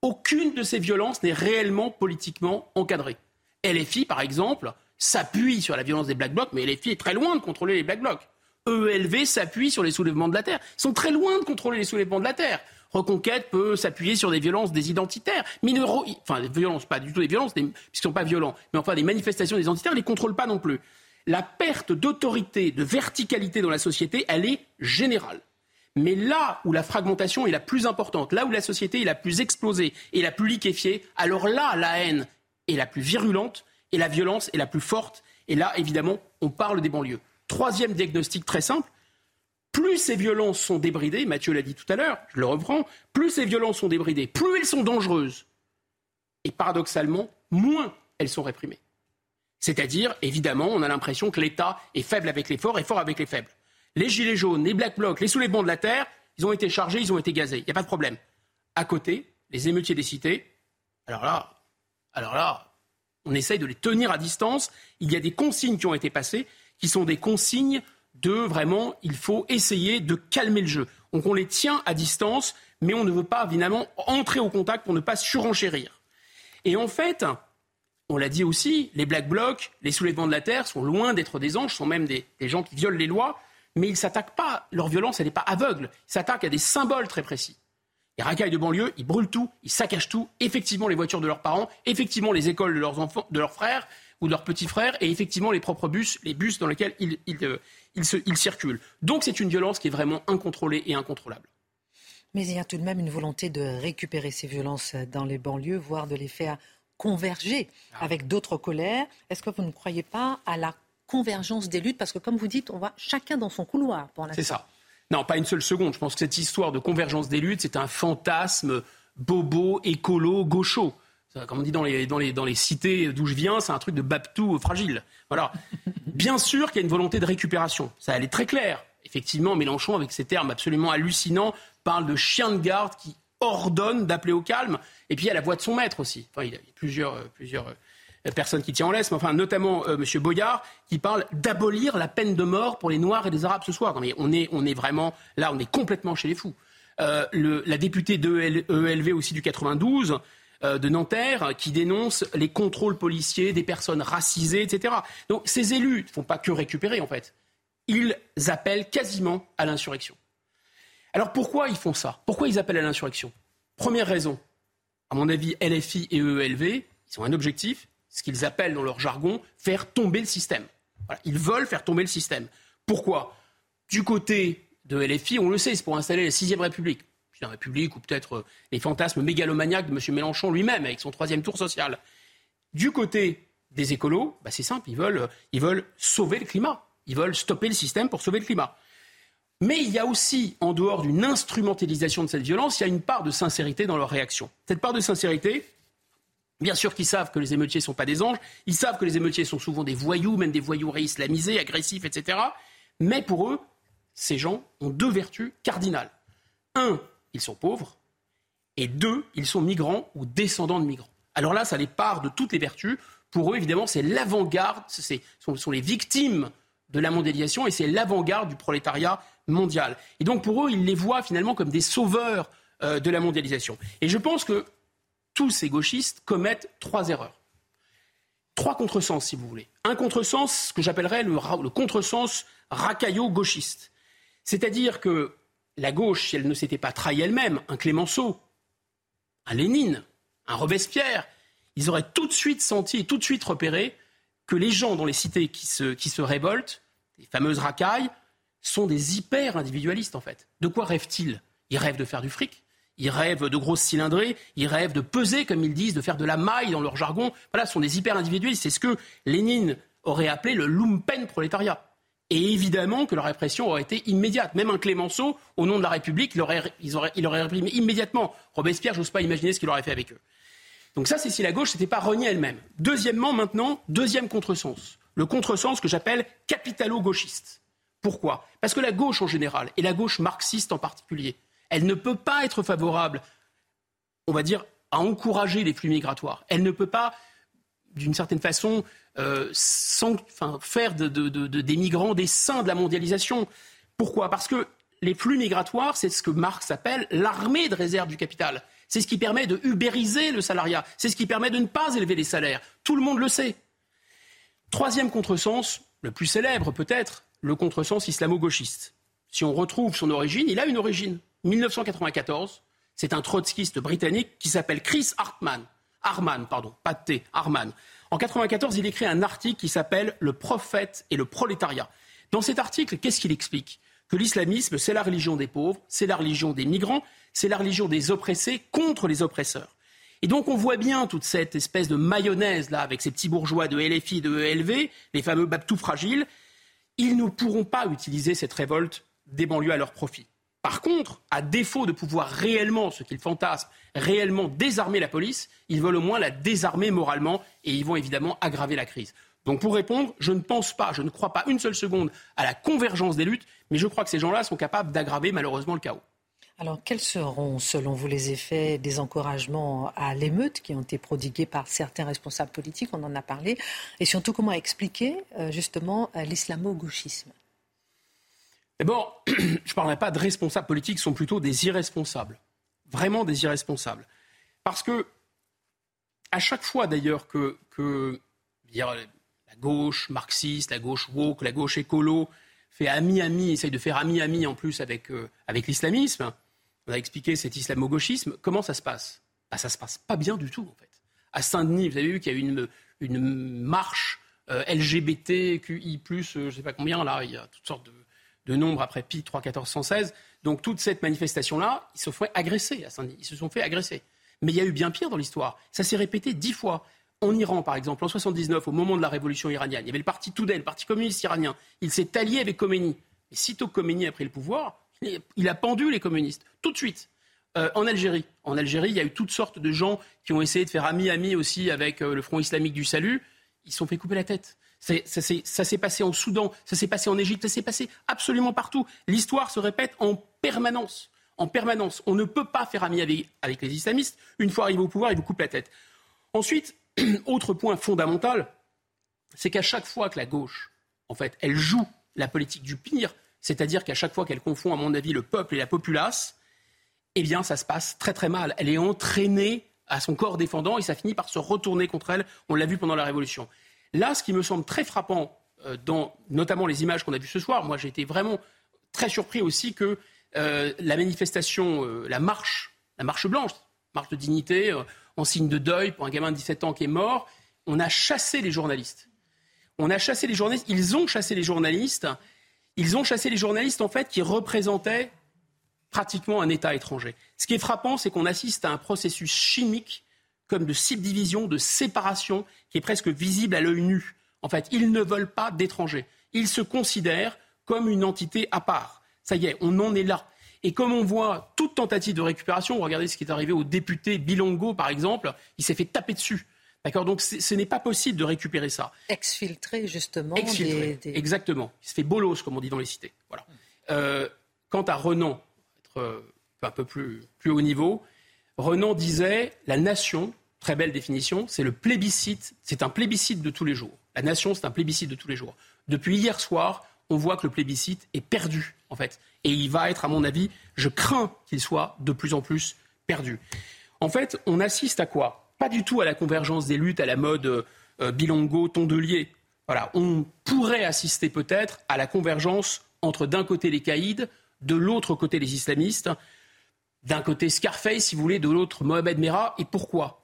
aucune de ces violences n'est réellement politiquement encadrée. LFI, par exemple, s'appuie sur la violence des Black Blocs, mais LFI est très loin de contrôler les Black Blocs. EELV s'appuie sur les soulèvements de la terre. Ils sont très loin de contrôler les soulèvements de la terre. Reconquête peut s'appuyer sur des violences des identitaires. Minero... Enfin, des violences, pas du tout des violences, puisqu'ils ne sont pas violents, mais enfin des manifestations des identitaires, ils ne les contrôlent pas non plus. La perte d'autorité, de verticalité dans la société, elle est générale. Mais là où la fragmentation est la plus importante, là où la société est la plus explosée et la plus liquéfiée, alors là, la haine est la plus virulente et la violence est la plus forte. Et là, évidemment, on parle des banlieues. Troisième diagnostic très simple, plus ces violences sont débridées, Mathieu l'a dit tout à l'heure, je le reprends, plus ces violences sont débridées, plus elles sont dangereuses. Et paradoxalement, moins elles sont réprimées. C'est-à-dire, évidemment, on a l'impression que l'État est faible avec les forts et fort avec les faibles. Les gilets jaunes, les black blocs, les soulèvements de la terre, ils ont été chargés, ils ont été gazés. Il n'y a pas de problème. À côté, les émeutiers des cités, alors là, alors là, on essaye de les tenir à distance. Il y a des consignes qui ont été passées qui sont des consignes de vraiment, il faut essayer de calmer le jeu. Donc on les tient à distance, mais on ne veut pas évidemment entrer au contact pour ne pas surenchérir. Et en fait, on l'a dit aussi, les Black Blocs, les soulèvements de la Terre sont loin d'être des anges, sont même des, gens qui violent les lois, mais ils ne s'attaquent pas, leur violence, elle n'est pas aveugle, ils s'attaquent à des symboles très précis. Les racailles de banlieue, ils brûlent tout, ils saccagent tout, effectivement les voitures de leurs parents, effectivement les écoles de leurs enfants, de leurs frères, ou de leurs petits frères, et effectivement les propres bus, les bus dans lesquels ils, euh, circulent. Donc c'est une violence qui est vraiment incontrôlée et incontrôlable. Mais il y a tout de même une volonté de récupérer ces violences dans les banlieues, voire de les faire converger ah. avec d'autres colères. Est-ce que vous ne croyez pas à la convergence des luttes? Parce que comme vous dites, on va chacun dans son couloir pour C'est ça. Non, pas une seule seconde. Je pense que cette histoire de convergence des luttes, c'est un fantasme bobo, écolo, gaucho. Comme on dit dans les, dans les, dans les cités d'où je viens, c'est un truc de Baptou fragile. Voilà. Bien sûr qu'il y a une volonté de récupération. Ça, elle est très claire. Effectivement, Mélenchon, avec ses termes absolument hallucinants, parle de chien de garde qui ordonne d'appeler au calme. Et puis, il y a la voix de son maître aussi. Enfin, il y a plusieurs, euh, plusieurs euh, personnes qui tiennent en laisse, mais enfin, notamment euh, M. Boyard, qui parle d'abolir la peine de mort pour les Noirs et les Arabes ce soir. mais on est, vraiment, là, on est complètement chez les fous. le, la députée de ELV aussi du 92, euh, de Nanterre qui dénonce les contrôles policiers des personnes racisées, etc. Donc ces élus ne font pas que récupérer, en fait. Ils appellent quasiment à l'insurrection. Alors pourquoi ils font ça? Pourquoi ils appellent à l'insurrection? Première raison, à mon avis, LFI et EELV, ils ont un objectif, ce qu'ils appellent dans leur jargon, faire tomber le système. Ils veulent faire tomber le système. Pourquoi? Du côté de LFI, on le sait, c'est pour installer la sixième République la République ou peut-être euh, les fantasmes mégalomaniaques de M. Mélenchon lui-même avec son troisième tour social. Du côté des écolos, bah, c'est simple, ils veulent, euh, ils veulent sauver le climat. Ils veulent stopper le système pour sauver le climat. Mais il y a aussi, en dehors d'une instrumentalisation de cette violence, il y a une part de sincérité dans leur réaction. Cette part de sincérité, bien sûr qu'ils savent que les émeutiers ne sont pas des anges, ils savent que les émeutiers sont souvent des voyous, même des voyous réislamisés, agressifs, etc. Mais pour eux, ces gens ont deux vertus cardinales. Un, ils sont pauvres, et deux, ils sont migrants ou descendants de migrants. Alors là, ça les part de toutes les vertus. Pour eux, évidemment, c'est l'avant-garde, ce sont, les victimes de la mondialisation et c'est l'avant-garde du prolétariat mondial. Et donc pour eux, ils les voient finalement comme des sauveurs euh, de la mondialisation. Et je pense que tous ces gauchistes commettent trois erreurs. Trois contresens, si vous voulez. Un contresens que j'appellerais le, contresens racaillot-gauchiste. C'est-à-dire que la gauche, si elle ne s'était pas trahie elle-même, un Clémenceau, un Lénine, un Robespierre, ils auraient tout de suite senti et tout de suite repéré que les gens dans les cités qui se, qui se révoltent, les fameuses racailles, sont des hyper-individualistes en fait. De quoi rêvent-ils? Ils rêvent de faire du fric, ils rêvent de grosses cylindrées, ils rêvent de peser, comme ils disent, de faire de la maille dans leur jargon. Voilà, ce sont des hyper-individualistes. C'est ce que Lénine aurait appelé le lumpen prolétariat. Et évidemment que la répression aurait été immédiate. Même un Clémenceau, au nom de la République, il aurait, réprimé immédiatement. Robespierre, j'ose pas imaginer ce qu'il aurait fait avec eux. Donc ça, c'est si la gauche s'était pas reniée elle-même. Deuxièmement, maintenant, deuxième contresens. Le contresens que j'appelle capitalo-gauchiste. Pourquoi? Parce que la gauche en général, et la gauche marxiste en particulier, elle ne peut pas être favorable, on va dire, à encourager les flux migratoires. Elle ne peut pas, d'une certaine façon, euh, faire des migrants des saints de la mondialisation. Pourquoi? Parce que les flux migratoires, c'est ce que Marx appelle l'armée de réserve du capital. C'est ce qui permet de ubériser le salariat. C'est ce qui permet de ne pas élever les salaires. Tout le monde le sait. Troisième contresens, le plus célèbre peut-être, le contresens islamo-gauchiste. Si on retrouve son origine, il a une origine. 1994, c'est un trotskiste britannique qui s'appelle Chris Hartman. Harman, pardon, pas de T, Harman. En 1994, il écrit un article qui s'appelle Le prophète et le prolétariat. Dans cet article, qu'est-ce qu'il explique? Que l'islamisme, c'est la religion des pauvres, c'est la religion des migrants, c'est la religion des oppressés contre les oppresseurs. Et donc on voit bien toute cette espèce de mayonnaise là avec ces petits bourgeois de LFI, de ELV, les fameux babtou fragiles. Ils ne pourront pas utiliser cette révolte des banlieues à leur profit. Par contre, à défaut de pouvoir réellement, ce qu'ils fantasment, réellement désarmer la police, ils veulent au moins la désarmer moralement et ils vont évidemment aggraver la crise. Donc pour répondre, je ne pense pas, je ne crois pas une seule seconde à la convergence des luttes, mais je crois que ces gens-là sont capables d'aggraver malheureusement le chaos. Alors, quels seront, selon vous, les effets des encouragements à l'émeute qui ont été prodigués par certains responsables politiques On en a parlé. Et surtout, comment expliquer euh, justement euh, l'islamo-gauchisme? D'abord, je ne parlerai pas de responsables politiques, sont plutôt des irresponsables. Vraiment des irresponsables. Parce que, à chaque fois d'ailleurs que, la gauche marxiste, la gauche woke, la gauche écolo fait ami-ami, essaye de faire ami-ami en plus avec, euh, l'islamisme, on a expliqué cet islamo-gauchisme, comment ça se passe? Bah, Ça se passe pas bien du tout en fait. À Saint-Denis, vous avez vu qu'il y a eu une, une marche euh, LGBTQI, euh, je ne sais pas combien, là, il y a toutes sortes de de nombre après Pi 3, 14, 116. Donc toute cette manifestation-là, ils se à. Ils se sont fait agresser. Mais il y a eu bien pire dans l'histoire. Ça s'est répété dix fois. En Iran, par exemple, en 79, au moment de la révolution iranienne, il y avait le parti Toudel, le parti communiste iranien. Il s'est allié avec Khomeini. Et sitôt Khomeini a pris le pouvoir, il a pendu les communistes, tout de suite. Euh, en Algérie. En Algérie, il y a eu toutes sortes de gens qui ont essayé de faire ami-ami aussi avec euh, le Front islamique du salut. Ils se sont fait couper la tête. Ça s'est passé en Soudan, ça s'est passé en Égypte, ça s'est passé absolument partout. L'histoire se répète en permanence. En permanence. On ne peut pas faire ami avec, les islamistes. Une fois arrivé au pouvoir, ils vous coupent la tête. Ensuite, autre point fondamental, c'est qu'à chaque fois que la gauche, en fait, elle joue la politique du pire, c'est-à-dire qu'à chaque fois qu'elle confond, à mon avis, le peuple et la populace, eh bien, ça se passe très très mal. Elle est entraînée à son corps défendant et ça finit par se retourner contre elle. On l'a vu pendant la Révolution. Là, ce qui me semble très frappant, euh, dans notamment les images qu'on a vues ce soir, moi j'ai été vraiment très surpris aussi que euh, la manifestation, euh, la marche, la marche blanche, marche de dignité, en signe de deuil pour un gamin de 17 ans qui est mort, on a chassé les journalistes. Ils ont chassé les journalistes, ils ont chassé les journalistes qui représentaient pratiquement un État étranger. Ce qui est frappant, c'est qu'on assiste à un processus chimique comme de subdivision, de séparation, qui est presque visible à l'œil nu. En fait, ils ne veulent pas d'étrangers. Ils se considèrent comme une entité à part. Ça y est, on en est là. Et comme on voit toute tentative de récupération, regardez ce qui est arrivé au député Bilongo, par exemple, il s'est fait taper dessus. D'accord Donc ce n'est pas possible de récupérer ça. Exfiltrer, justement. Exfiltrer, exactement. Il se fait bolos, comme on dit dans les cités. Voilà. Euh, quant à Renan, être euh, un peu plus, plus haut niveau, Renan disait la nation, très belle définition, c'est le plébiscite, c'est un plébiscite de tous les jours. La nation, c'est un plébiscite de tous les jours. Depuis hier soir, on voit que le plébiscite est perdu, en fait. Et il va être, à mon avis, je crains qu'il soit de plus en plus perdu. En fait, on assiste à quoi? Pas du tout à la convergence des luttes à la mode euh, bilongo, tondelier. Voilà, on pourrait assister peut-être à la convergence entre d'un côté les caïds, de l'autre côté les islamistes, d'un côté Scarface, si vous voulez, de l'autre Mohamed Merah. Et pourquoi?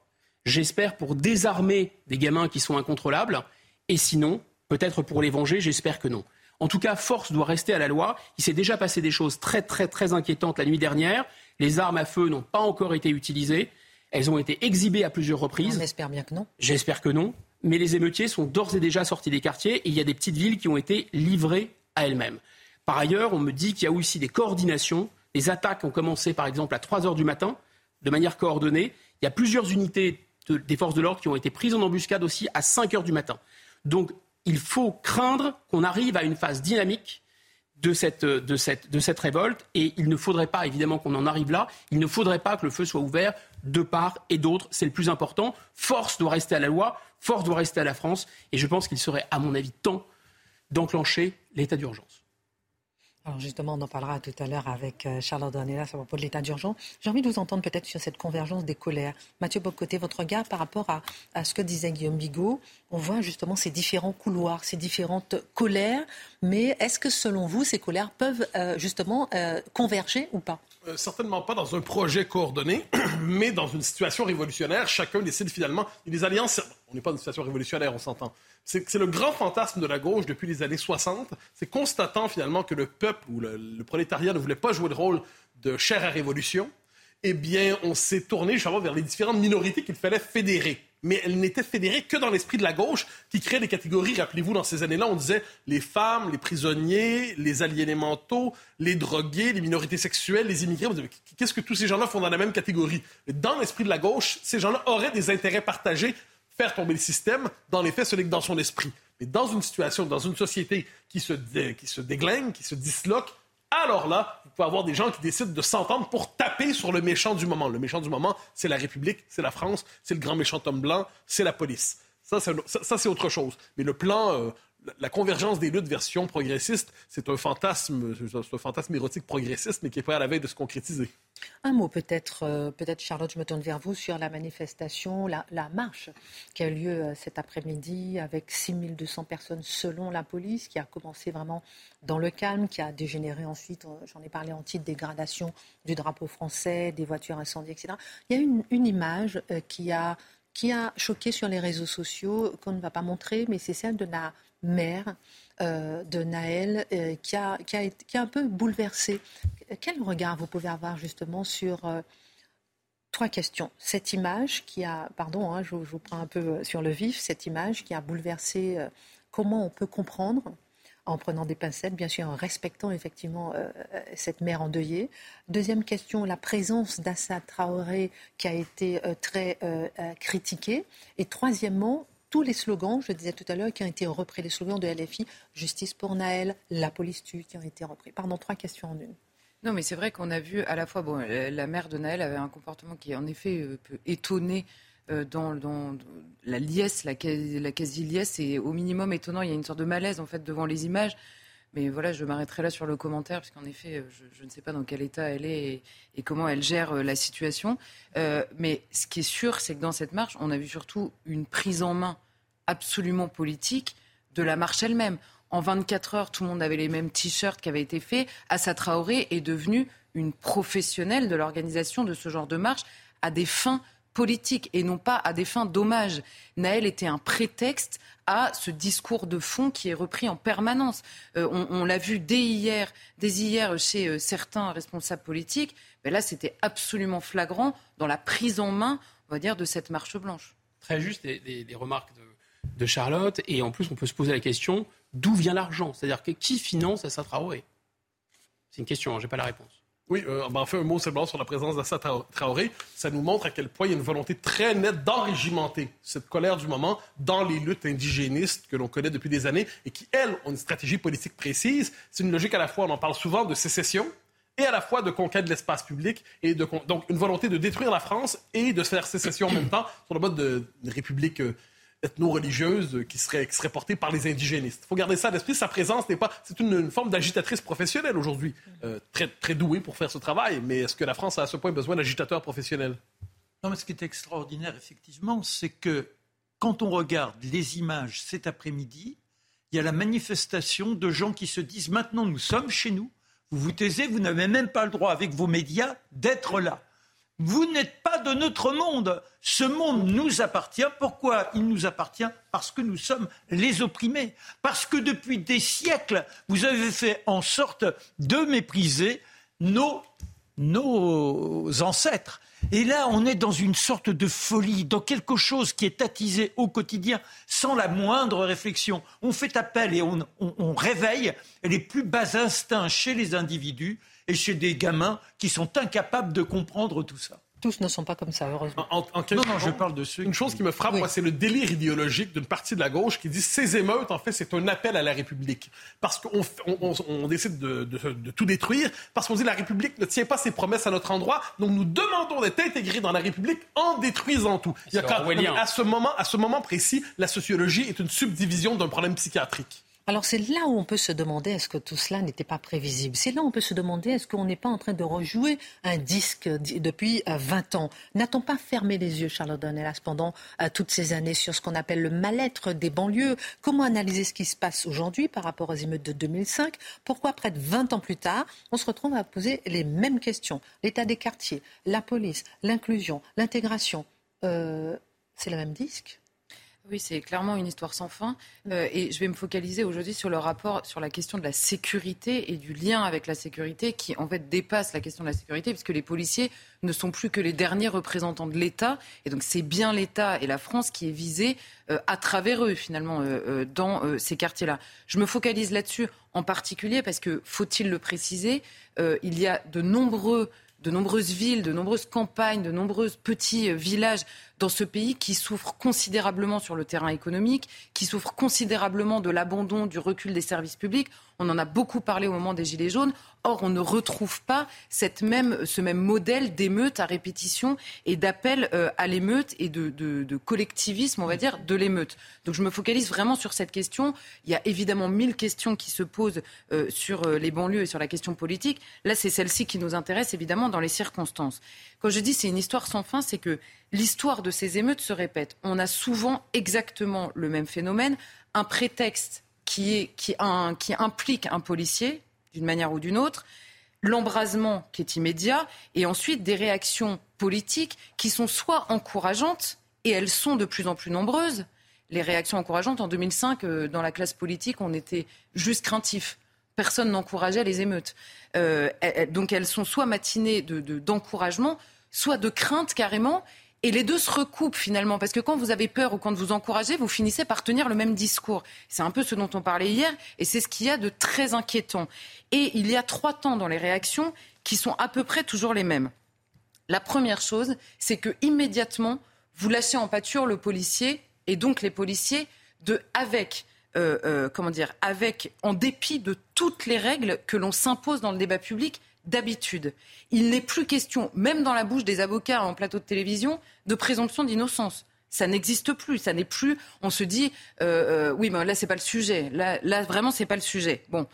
J'espère pour désarmer des gamins qui sont incontrôlables. Et sinon, peut-être pour les venger, j'espère que non. En tout cas, force doit rester à la loi. Il s'est déjà passé des choses très, très, très inquiétantes la nuit dernière. Les armes à feu n'ont pas encore été utilisées. Elles ont été exhibées à plusieurs reprises. On espère bien que non. J'espère que non. Mais les émeutiers sont d'ores et déjà sortis des quartiers et il y a des petites villes qui ont été livrées à elles-mêmes. Par ailleurs, on me dit qu'il y a aussi des coordinations les attaques ont commencé, par exemple, à 3 heures du matin, de manière coordonnée. Il y a plusieurs unités des forces de l'ordre qui ont été prises en embuscade aussi à 5 heures du matin. Donc, il faut craindre qu'on arrive à une phase dynamique de cette, révolte. Et il ne faudrait pas, évidemment, qu'on en arrive là. Il ne faudrait pas que le feu soit ouvert de part et d'autre. C'est le plus important. Force doit rester à la loi. Force doit rester à la France. Et je pense qu'il serait, à mon avis, temps d'enclencher l'état d'urgence. Alors justement, on en parlera tout à l'heure avec euh, Charlotte Dornelas à propos de l'état d'urgence. J'ai envie de vous entendre peut-être sur cette convergence des colères. Mathieu Bocoté, votre regard par rapport à, ce que disait Guillaume Bigot. On voit justement ces différents couloirs, ces différentes colères. Mais est-ce que selon vous, ces colères peuvent euh, justement euh, converger ou pas? Euh, certainement pas dans un projet coordonné, mais dans une situation révolutionnaire. Chacun décide finalement. Et les alliances, on n'est pas dans une situation révolutionnaire, on s'entend. C'est le grand fantasme de la gauche depuis les années 60. C'est constatant finalement que le peuple ou le, prolétariat ne voulait pas jouer le rôle de chair à révolution. Eh bien, on s'est tourné justement vers les différentes minorités qu'il fallait fédérer mais elle n'était fédérée que dans l'esprit de la gauche qui créait des catégories. Rappelez-vous, dans ces années-là, on disait les femmes, les prisonniers, les aliénés mentaux, les drogués, les minorités sexuelles, les immigrés. Qu'est-ce que tous ces gens-là font dans la même catégorie? Dans l'esprit de la gauche, ces gens-là auraient des intérêts partagés, faire tomber le système. Dans les faits, ce n'est que dans son esprit. Mais dans une situation, dans une société qui se, qui se déglingue, qui se disloque, alors là, pouvez avoir des gens qui décident de s'entendre pour taper sur le méchant du moment. Le méchant du moment, c'est la République, c'est la France, c'est le grand méchant homme blanc, c'est la police. Ça, c'est autre chose. Mais le plan, euh, la convergence des luttes version progressiste, c'est un fantasme, un fantasme érotique progressiste, mais qui est pas à la veille de se concrétiser. Un mot peut-être, euh, peut-être Charlotte, je me tourne vers vous sur la manifestation, la, marche qui a eu lieu euh, cet après-midi avec 6200 personnes selon la police, qui a commencé vraiment dans le calme, qui a dégénéré ensuite, euh, j'en ai parlé en titre, dégradation du drapeau français, des voitures incendiées, etc. Il y a une, une image qui a qui a choqué sur les réseaux sociaux, qu'on ne va pas montrer, mais c'est celle de la mère euh, de Naël euh, qui, a, qui, a, qui, a, un peu bouleversé. Quel regard vous pouvez avoir justement sur euh, trois questions? Cette image qui a, pardon, hein, je, vous prends un peu sur le vif, cette image qui a bouleversé, comment on peut comprendre en prenant des pincettes, bien sûr, en respectant effectivement cette mère endeuillée. Deuxième question, la présence d'Assad Traoré qui a été très critiquée. Et troisièmement, tous les slogans, je disais tout à l'heure, qui ont été repris, les slogans de LFI, justice pour Naël, la police tue, qui ont été repris. Pardon, trois questions en une. Non, mais c'est vrai qu'on a vu à la fois, bon, la mère de Naël avait un comportement qui, en effet, euh, peut étonner euh, dans, dans, la liesse, la, la quasi-liesse, et au minimum étonnant. Il y a une sorte de malaise, en fait, devant les images. Mais voilà, je m'arrêterai là sur le commentaire, parce qu'en effet, je, ne sais pas dans quel état elle est et, et comment elle gère euh, la situation. Euh, mais ce qui est sûr, c'est que dans cette marche, on a vu surtout une prise en main absolument politique de la marche elle-même. En 24 heures, tout le monde avait les mêmes t-shirts qui avaient été faits. Assa Traoré est devenue une professionnelle de l'organisation de ce genre de marche à des fins politiques et non pas à des fins d'hommage. Naël était un prétexte à ce discours de fond qui est repris en permanence. Euh, on, l'a vu dès hier, dès hier chez euh, certains responsables politiques. Mais là, c'était absolument flagrant dans la prise en main, on va dire, de cette marche blanche. Très juste, les, remarques de, Charlotte. Et en plus, on peut se poser la question d'où vient l'argent? C'est-à-dire qui finance Assa Traoré? C'est une question, hein, je n'ai pas la réponse. Oui, euh, ben, fait un mot simplement sur la présence d'Assa Traoré. Ça nous montre à quel point il y a une volonté très nette d'enrégimenter cette colère du moment dans les luttes indigénistes que l'on connaît depuis des années et qui, elles, ont une stratégie politique précise. C'est une logique à la fois, on en parle souvent, de sécession et à la fois de conquête de l'espace public et de donc une volonté de détruire la France et de faire sécession en même temps sur le mode d'une république euh, ethno-religieuse qui serait, qui portée par les indigénistes. Il faut garder ça à l'esprit. Sa présence n'est pas. C'est une, forme d'agitatrice professionnelle aujourd'hui, euh, très, très douée pour faire ce travail. Mais est-ce que la France a à ce point besoin d'agitateurs professionnels? Non, mais ce qui est extraordinaire, effectivement, c'est que quand on regarde les images cet après-midi, il y a la manifestation de gens qui se disent maintenant nous sommes chez nous. Vous vous taisez, vous n'avez même pas le droit avec vos médias d'être là. Vous n'êtes pas de notre monde. Ce monde nous appartient. Pourquoi il nous appartient? Parce que nous sommes les opprimés. Parce que depuis des siècles, vous avez fait en sorte de mépriser nos, nos ancêtres. Et là, on est dans une sorte de folie, dans quelque chose qui est attisé au quotidien sans la moindre réflexion. On fait appel et on, on réveille les plus bas instincts chez les individus et chez des gamins qui sont incapables de comprendre tout ça. Tous ne sont pas comme ça, heureusement. En, non, non, je parle de ceux. Une chose qui me frappe, moi, c'est le délire idéologique d'une partie de la gauche qui dit ces émeutes, en fait, c'est un appel à la République. Parce qu'on on, décide de, de, tout détruire, parce qu'on dit la République ne tient pas ses promesses à notre endroit, donc nous demandons d'être intégrés dans la République en détruisant tout. Il y a à, ce moment, à ce moment précis, la sociologie est une subdivision d'un problème psychiatrique. Alors c'est là où on peut se demander est-ce que tout cela n'était pas prévisible? C'est là où on peut se demander est-ce qu'on n'est pas en train de rejouer un disque depuis 20 euh, ans? N'a-t-on pas fermé les yeux, Charlotte Dornelas, pendant euh, toutes ces années sur ce qu'on appelle le mal-être des banlieues? Comment analyser ce qui se passe aujourd'hui par rapport aux émeutes de 2005 Pourquoi près de 20 ans plus tard, on se retrouve à poser les mêmes questions? L'état des quartiers, la police, l'inclusion, l'intégration. Euh, c'est le même disque? Oui, c'est clairement une histoire sans fin. Euh, et je vais me focaliser aujourd'hui sur le rapport, sur la question de la sécurité et du lien avec la sécurité qui, en fait, dépasse la question de la sécurité, puisque les policiers ne sont plus que les derniers représentants de l'État. Et donc, c'est bien l'État et la France qui est visé euh, à travers eux, finalement, euh, dans ces quartiers-là. Je me focalise là-dessus en particulier parce que, faut-il le préciser, il y a de nombreux de nombreuses villes, de nombreuses campagnes, de nombreux petits villages dans ce pays qui souffre considérablement sur le terrain économique, qui souffre considérablement de l'abandon, du recul des services publics. On en a beaucoup parlé au moment des Gilets jaunes. Or, on ne retrouve pas ce même modèle d'émeute à répétition et d'appel euh, à l'émeute et de, de, collectivisme, on va dire, de l'émeute. Donc je me focalise vraiment sur cette question. Il y a évidemment mille questions qui se posent euh, sur euh, les banlieues et sur la question politique. Là, c'est celle-ci qui nous intéresse, évidemment, dans les circonstances. Quand je dis c'est une histoire sans fin, c'est que l'histoire de ces émeutes se répète. On a souvent exactement le même phénomène, un prétexte qui, implique un policier, d'une manière ou d'une autre, l'embrasement qui est immédiat, et ensuite des réactions politiques qui sont soit encourageantes, et elles sont de plus en plus nombreuses. Les réactions encourageantes, en 2005, euh, dans la classe politique, on était juste craintif. Personne n'encourageait les émeutes. Euh, donc elles sont soit matinées d'encouragement, de, soit de crainte carrément. Et les deux se recoupent finalement, parce que quand vous avez peur ou quand vous encouragez, vous finissez par tenir le même discours. C'est un peu ce dont on parlait hier, et c'est ce qu'il y a de très inquiétant. Et il y a trois temps dans les réactions qui sont à peu près toujours les mêmes. La première chose, c'est que immédiatement, vous lâchez en pâture le policier, et donc les policiers, de avec euh, euh, comment dire, avec, en dépit de toutes les règles que l'on s'impose dans le débat public, d'habitude. Il n'est plus question, même dans la bouche des avocats en plateau de télévision, de présomption d'innocence. Ça n'existe plus. Ça n'est plus. On se dit, euh, oui, mais là c'est pas le sujet. Là, là vraiment c'est pas le sujet. Bon,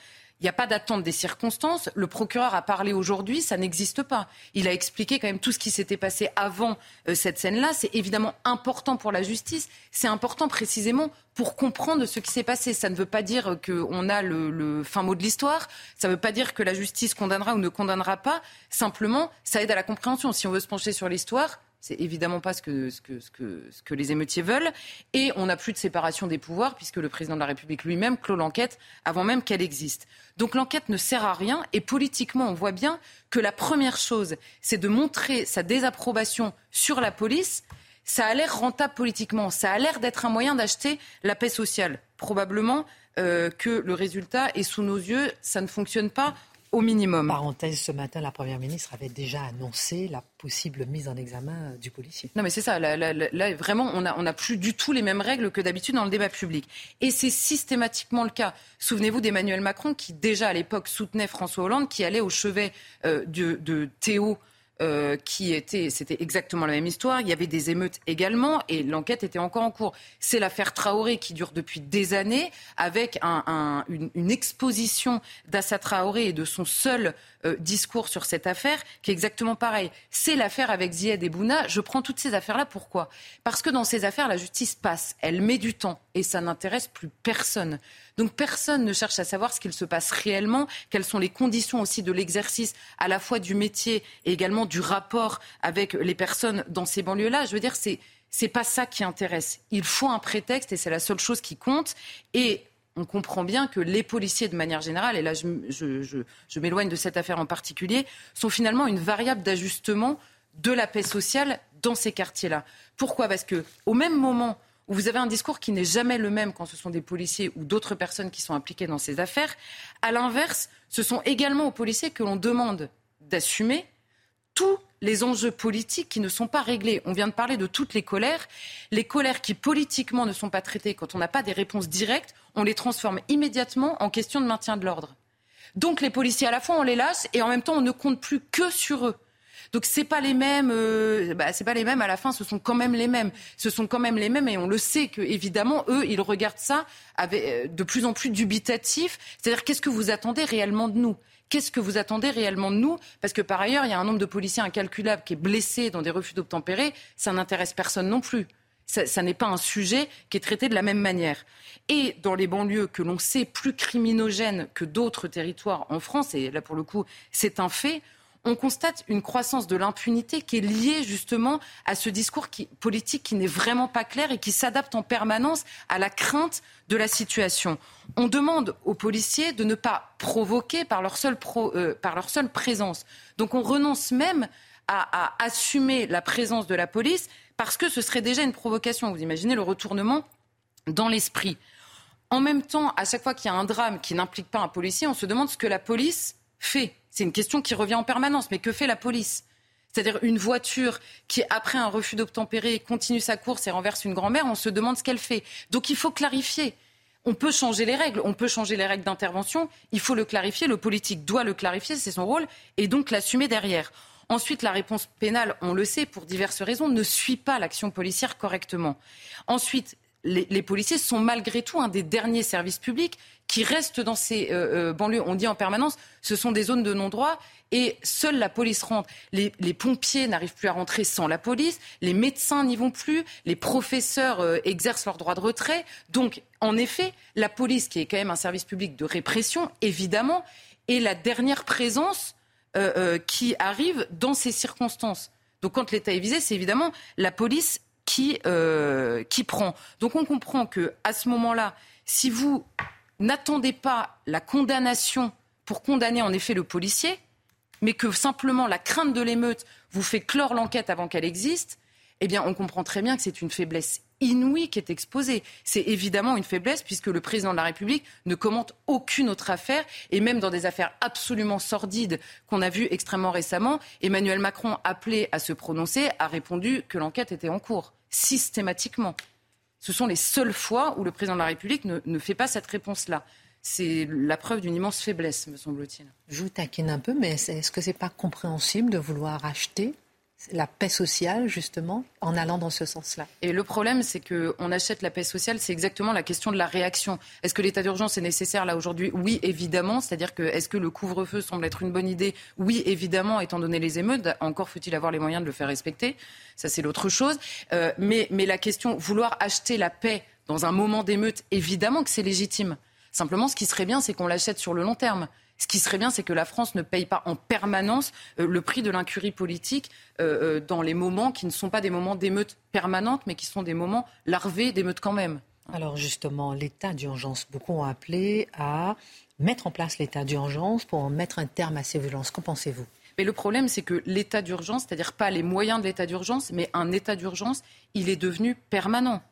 il n'y a pas d'attente des circonstances. Le procureur a parlé aujourd'hui, ça n'existe pas. Il a expliqué quand même tout ce qui s'était passé avant euh, cette scène-là. C'est évidemment important pour la justice. C'est important précisément pour comprendre ce qui s'est passé. Ça ne veut pas dire qu'on a le, le, fin mot de l'histoire. Ça ne veut pas dire que la justice condamnera ou ne condamnera pas. Simplement, ça aide à la compréhension. Si on veut se pencher sur l'histoire, c'est évidemment pas ce que, ce, que, ce, que, ce que, les émeutiers veulent. Et on n'a plus de séparation des pouvoirs puisque le président de la République lui-même clôt l'enquête avant même qu'elle existe. Donc l'enquête ne sert à rien et politiquement, on voit bien que la première chose, c'est de montrer sa désapprobation sur la police. Ça a l'air rentable politiquement, ça a l'air d'être un moyen d'acheter la paix sociale. Probablement euh, que le résultat est sous nos yeux, ça ne fonctionne pas au minimum. Parenthèse, ce matin, la Première ministre avait déjà annoncé la possible mise en examen du policier. Non, mais c'est ça. Là, vraiment, on n'a on a plus du tout les mêmes règles que d'habitude dans le débat public. Et c'est systématiquement le cas. Souvenez-vous d'Emmanuel Macron qui, déjà à l'époque, soutenait François Hollande, qui allait au chevet euh, de, de Théo euh, qui était, c'était exactement la même histoire. Il y avait des émeutes également et l'enquête était encore en cours. C'est l'affaire Traoré qui dure depuis des années avec une, exposition d'Assa Traoré et de son seul euh, discours sur cette affaire qui est exactement pareil. C'est l'affaire avec Zied et Bouna. Je prends toutes ces affaires-là. Pourquoi? Parce que dans ces affaires, la justice passe. Elle met du temps et ça n'intéresse plus personne. Donc personne ne cherche à savoir ce qu'il se passe réellement, quelles sont les conditions aussi de l'exercice à la fois du métier et également du rapport avec les personnes dans ces banlieues-là. Je veux dire, c'est c'est pas ça qui intéresse. Il faut un prétexte et c'est la seule chose qui compte. Et on comprend bien que les policiers, de manière générale, et là je, m'éloigne de cette affaire en particulier, sont finalement une variable d'ajustement de la paix sociale dans ces quartiers-là. Pourquoi? Parce que au même moment où vous avez un discours qui n'est jamais le même quand ce sont des policiers ou d'autres personnes qui sont impliquées dans ces affaires, à l'inverse, ce sont également aux policiers que l'on demande d'assumer tous les enjeux politiques qui ne sont pas réglés. On vient de parler de toutes les colères. Les colères qui politiquement ne sont pas traitées, quand on n'a pas des réponses directes, on les transforme immédiatement en question de maintien de l'ordre. Donc les policiers, à la fois, on les lâche et en même temps, on ne compte plus que sur eux. Donc c'est pas les mêmes, euh, bah, c'est pas les mêmes. À la fin, ce sont quand même les mêmes. Ce sont quand même les mêmes, et on le sait que évidemment, eux, ils regardent ça euh, de plus en plus dubitatif. C'est-à-dire, qu'est-ce que vous attendez réellement de nous? Qu'est-ce que vous attendez réellement de nous? Parce que par ailleurs, il y a un nombre de policiers incalculable qui est blessé dans des refus d'obtempérer. Ça n'intéresse personne non plus. Ça, ça n'est pas un sujet qui est traité de la même manière. Et dans les banlieues que l'on sait plus criminogènes que d'autres territoires en France, et là pour le coup c'est un fait, on constate une croissance de l'impunité qui est liée justement à ce discours qui, politique qui n'est vraiment pas clair et qui s'adapte en permanence à la crainte de la situation. On demande aux policiers de ne pas provoquer par leur seule, pro, euh, par leur seule présence. Donc on renonce même à, à assumer la présence de la police parce que ce serait déjà une provocation. Vous imaginez le retournement dans l'esprit. En même temps, à chaque fois qu'il y a un drame qui n'implique pas un policier, on se demande ce que la police fait. C'est une question qui revient en permanence. Mais que fait la police? C'est-à-dire une voiture qui, après un refus d'obtempérer, continue sa course et renverse une grand-mère, on se demande ce qu'elle fait. Donc il faut clarifier. On peut changer les règles, on peut changer les règles d'intervention, il faut le clarifier, le politique doit le clarifier, c'est son rôle, et donc l'assumer derrière. Ensuite, la réponse pénale, on le sait, pour diverses raisons, ne suit pas l'action policière correctement. Ensuite, les, policiers sont malgré tout un des derniers services publics qui restent dans ces euh, euh, banlieues. On dit en permanence, ce sont des zones de non-droit et seule la police rentre. Les, pompiers n'arrivent plus à rentrer sans la police, les médecins n'y vont plus, les professeurs euh, exercent leur droit de retrait. Donc, en effet, la police, qui est quand même un service public de répression, évidemment, est la dernière présence qui arrive dans ces circonstances. Donc, quand l'État est visé, c'est évidemment la police qui, euh, qui prend. Donc on comprend que à ce moment-là, si vous n'attendez pas la condamnation pour condamner en effet le policier, mais que simplement la crainte de l'émeute vous fait clore l'enquête avant qu'elle existe, eh bien on comprend très bien que c'est une faiblesse inouïe qui est exposée. C'est évidemment une faiblesse puisque le président de la République ne commente aucune autre affaire et même dans des affaires absolument sordides qu'on a vues extrêmement récemment, Emmanuel Macron, appelé à se prononcer, a répondu que l'enquête était en cours systématiquement. Ce sont les seules fois où le président de la République ne, ne fait pas cette réponse-là. C'est la preuve d'une immense faiblesse, me semble-t-il. Je vous taquine un peu, mais est-ce que ce n'est pas compréhensible de vouloir acheter la paix sociale, justement, en allant dans ce sens-là. Et le problème, c'est qu'on achète la paix sociale, c'est exactement la question de la réaction. Est-ce que l'état d'urgence est nécessaire là aujourd'hui? Oui, évidemment. C'est-à-dire que est-ce que le couvre-feu semble être une bonne idée? Oui, évidemment, étant donné les émeutes. Encore faut-il avoir les moyens de le faire respecter. Ça, c'est l'autre chose. Euh, mais, mais la question, vouloir acheter la paix dans un moment d'émeute, évidemment que c'est légitime. Simplement, ce qui serait bien, c'est qu'on l'achète sur le long terme. Ce qui serait bien, c'est que la France ne paye pas en permanence euh, le prix de l'incurie politique euh, euh, dans les moments qui ne sont pas des moments d'émeute permanente, mais qui sont des moments larvés d'émeute quand même. Alors justement, l'état d'urgence, beaucoup ont appelé à mettre en place l'état d'urgence pour mettre un terme à ces violences. Qu'en pensez-vous? Mais le problème, c'est que l'état d'urgence, c'est-à-dire pas les moyens de l'état d'urgence, mais un état d'urgence, il est devenu permanent.